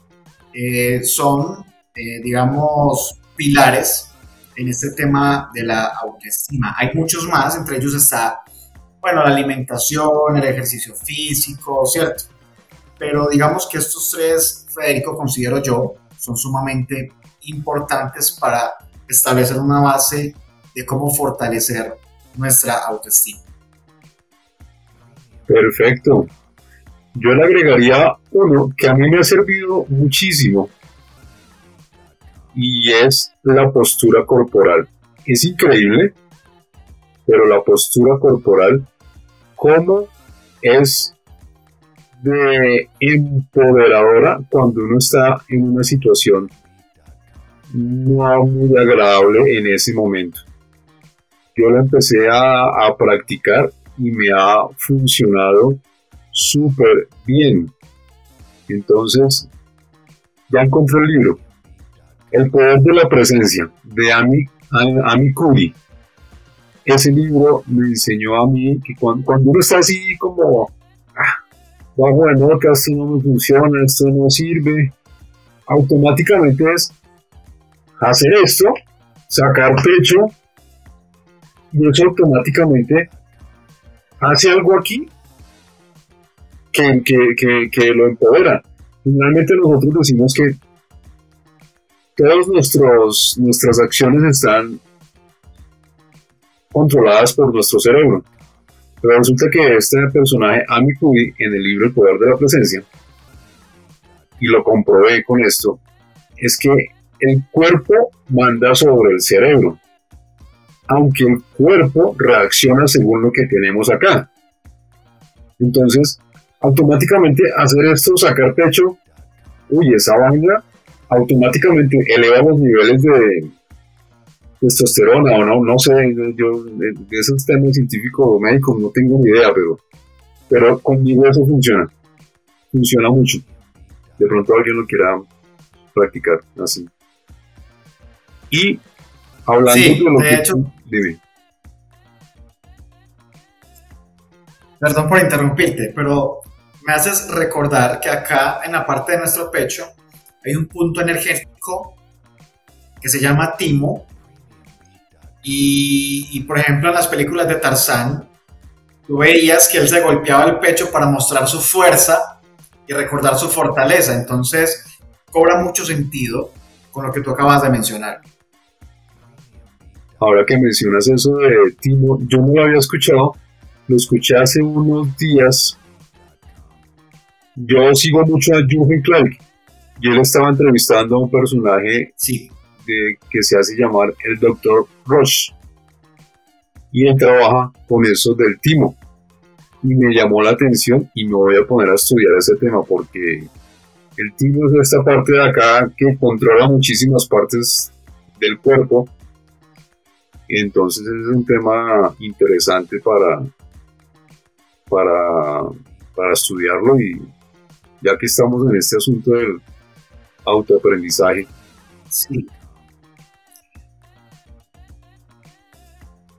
eh, son, eh, digamos, pilares en este tema de la autoestima. Hay muchos más, entre ellos está, bueno, la alimentación, el ejercicio físico, ¿cierto? Pero digamos que estos tres, Federico, considero yo, son sumamente importantes para establecer una base de cómo fortalecer nuestra autoestima. Perfecto. Yo le agregaría uno que a mí me ha servido muchísimo y es la postura corporal. Es increíble, pero la postura corporal, ¿cómo es de empoderadora cuando uno está en una situación no muy agradable en ese momento? Yo la empecé a, practicar y me ha funcionado súper bien. Entonces, ya encontré el libro. El poder de la presencia, de Ami, Ami Curi. Ese libro me enseñó a mí que cuando, uno está así como, ah, bajo de nota, esto no me funciona, esto no sirve, automáticamente es hacer esto, sacar pecho, y eso automáticamente hace algo aquí que, que, lo empodera. Finalmente nosotros decimos que todas nuestros, nuestras acciones están controladas por nuestro cerebro. Pero resulta que este personaje, Amy en el libro El Poder de la Presencia, y lo comprobé con esto, es que el cuerpo manda sobre el cerebro, aunque el cuerpo reacciona según lo que tenemos acá. Entonces, automáticamente hacer esto, sacar pecho, uy, esa vaina automáticamente eleva los niveles de testosterona o no, no sé, yo de, esos temas científicos o médicos no tengo ni idea, pero, pero conmigo eso funciona, funciona mucho. De pronto alguien lo quiera practicar así. Y hablando de lo que... Hecho, dime. Perdón por interrumpirte, pero me haces recordar que acá en la parte de nuestro pecho hay un punto energético que se llama timo. Y, por ejemplo, en las películas de Tarzán, tú veías que él se golpeaba el pecho para mostrar su fuerza y recordar su fortaleza. Entonces, cobra mucho sentido con lo que tú acabas de mencionar. Ahora que mencionas eso de Timo, yo no lo había escuchado, lo escuché hace unos días. Yo sigo mucho a Jürgen Clark y él estaba entrevistando a un personaje que se hace llamar el Dr. Rush. Y él trabaja con eso del timo. Y me llamó la atención y me voy a poner a estudiar ese tema porque el timo es esta parte de acá que controla muchísimas partes del cuerpo entonces es un tema interesante para para, para estudiarlo y ya que estamos en este asunto del autoaprendizaje. Sí.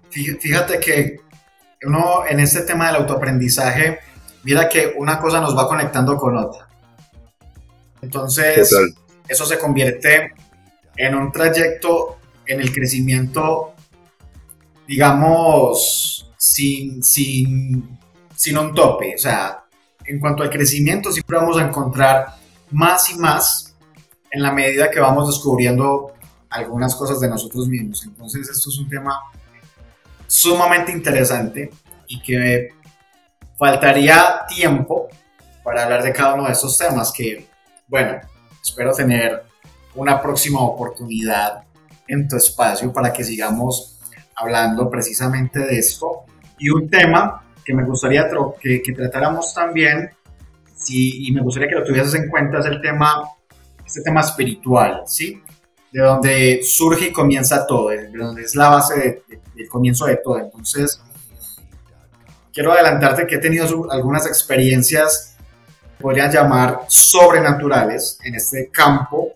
Fíjate que uno en este tema del autoaprendizaje, mira que una cosa nos va conectando con otra. Entonces, eso se convierte en un trayecto en el crecimiento, digamos, sin, sin, sin un tope. O sea, en cuanto al crecimiento, siempre vamos a encontrar más y más en la medida que vamos descubriendo algunas cosas de nosotros mismos. Entonces, esto es un tema sumamente interesante y que faltaría tiempo para hablar de cada uno de estos temas que bueno, espero tener una próxima oportunidad en tu espacio para que sigamos hablando precisamente de esto. Y un tema que me gustaría que, que tratáramos también, sí, y me gustaría que lo tuvieses en cuenta, es el tema, este tema espiritual, ¿sí? De donde surge y comienza todo, de donde es la base del comienzo de todo. Entonces, quiero adelantarte que he tenido algunas experiencias, podrían llamar sobrenaturales, en este campo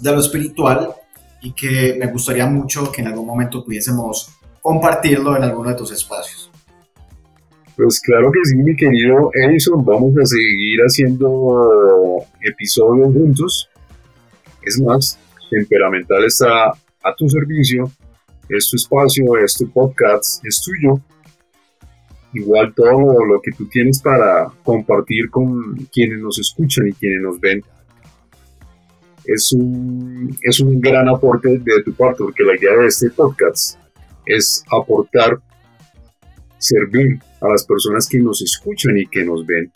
de lo espiritual y que me gustaría mucho que en algún momento pudiésemos compartirlo en alguno de tus espacios. Pues claro que sí, mi querido Edison, vamos a seguir haciendo episodios juntos. Es más, Temperamental está a tu servicio, es tu espacio, es tu podcast, es tuyo. Igual todo lo que tú tienes para compartir con quienes nos escuchan y quienes nos ven es un, es un gran aporte de tu parte, porque la idea de este podcast es aportar, servir a las personas que nos escuchan y que nos ven.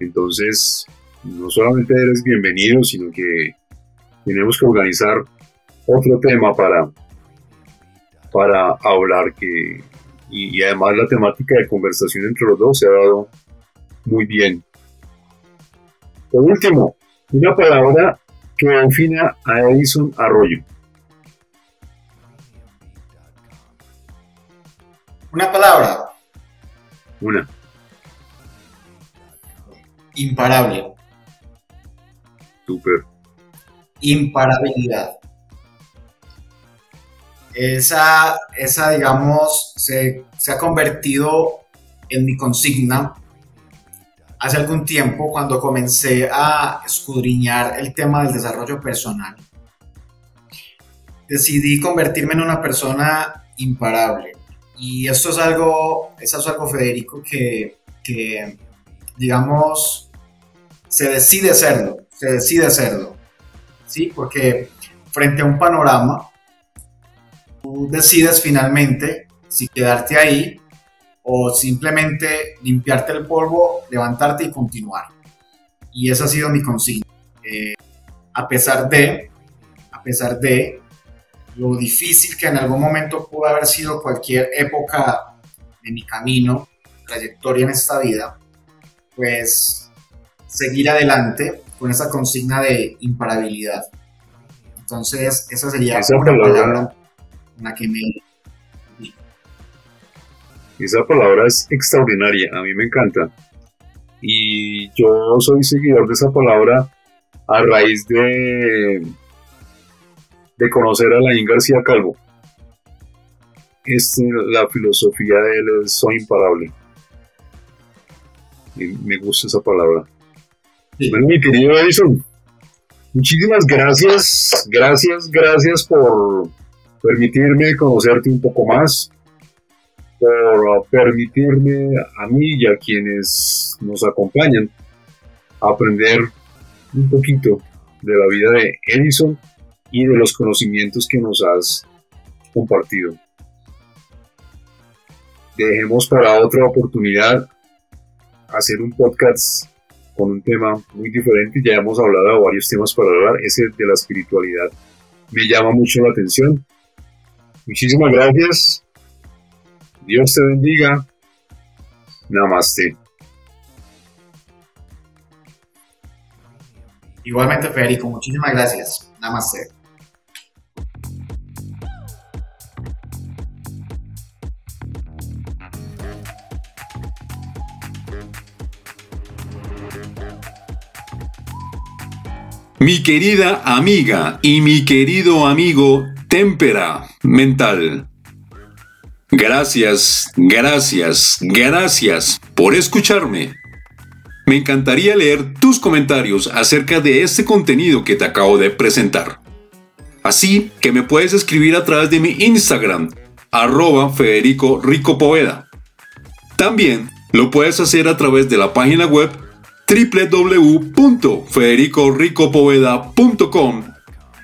Entonces, no solamente eres bienvenido, sino que tenemos que organizar otro tema para, para hablar que, y, y además la temática de conversación entre los dos se ha dado muy bien. Por último, una palabra que defina a Edison Arroyo. Una palabra. Una. Imparable. Super. Imparabilidad. Esa, esa digamos, se, se ha convertido en mi consigna hace algún tiempo cuando comencé a escudriñar el tema del desarrollo personal. Decidí convertirme en una persona imparable. Y esto es algo, es algo Federico, que, que, digamos, se decide serlo, se decide serlo. ¿Sí? Porque frente a un panorama, tú decides finalmente si quedarte ahí o simplemente limpiarte el polvo, levantarte y continuar. Y esa ha sido mi consigna. Eh, a pesar de, a pesar de lo difícil que en algún momento pudo haber sido cualquier época de mi camino, trayectoria en esta vida, pues seguir adelante con esa consigna de imparabilidad. Entonces, esa sería una palabra en la que me esa palabra es extraordinaria, a mí me encanta. Y yo soy seguidor de esa palabra a raíz de, de conocer a Laín García Calvo. Es, la filosofía de él es soy imparable. Y me gusta esa palabra. Bueno, mi querido Edison, muchísimas gracias, gracias, gracias por permitirme conocerte un poco más, por permitirme a mí y a quienes nos acompañan aprender un poquito de la vida de Edison y de los conocimientos que nos has compartido. Dejemos para otra oportunidad hacer un podcast con un tema muy diferente. Ya hemos hablado de varios temas para hablar. Ese de la espiritualidad me llama mucho la atención. Muchísimas gracias Dios te bendiga. Namaste. Igualmente, Federico, muchísimas gracias. Namaste. Mi querida amiga y mi querido amigo Témpera Mental. Gracias, gracias, gracias por escucharme. Me encantaría leer tus comentarios acerca de este contenido que te acabo de presentar. Así que me puedes escribir a través de mi Instagram, arroba Federico. También lo puedes hacer a través de la página web www.federicoricopoveda.com,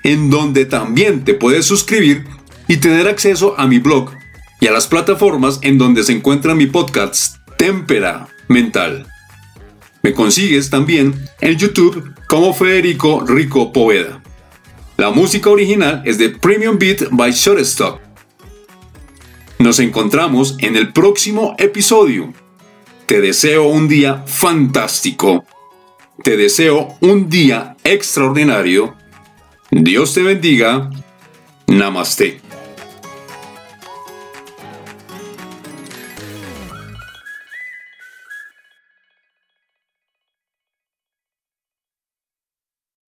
en donde también te puedes suscribir y tener acceso a mi blog y a las plataformas en donde se encuentra mi podcast Témpera Mental. Me consigues también en YouTube como Federico Rico Poveda. La música original es de Premium Beat by Shortstop. Nos encontramos en el próximo episodio. Te deseo un día fantástico. Te deseo un día extraordinario. Dios te bendiga. Namaste.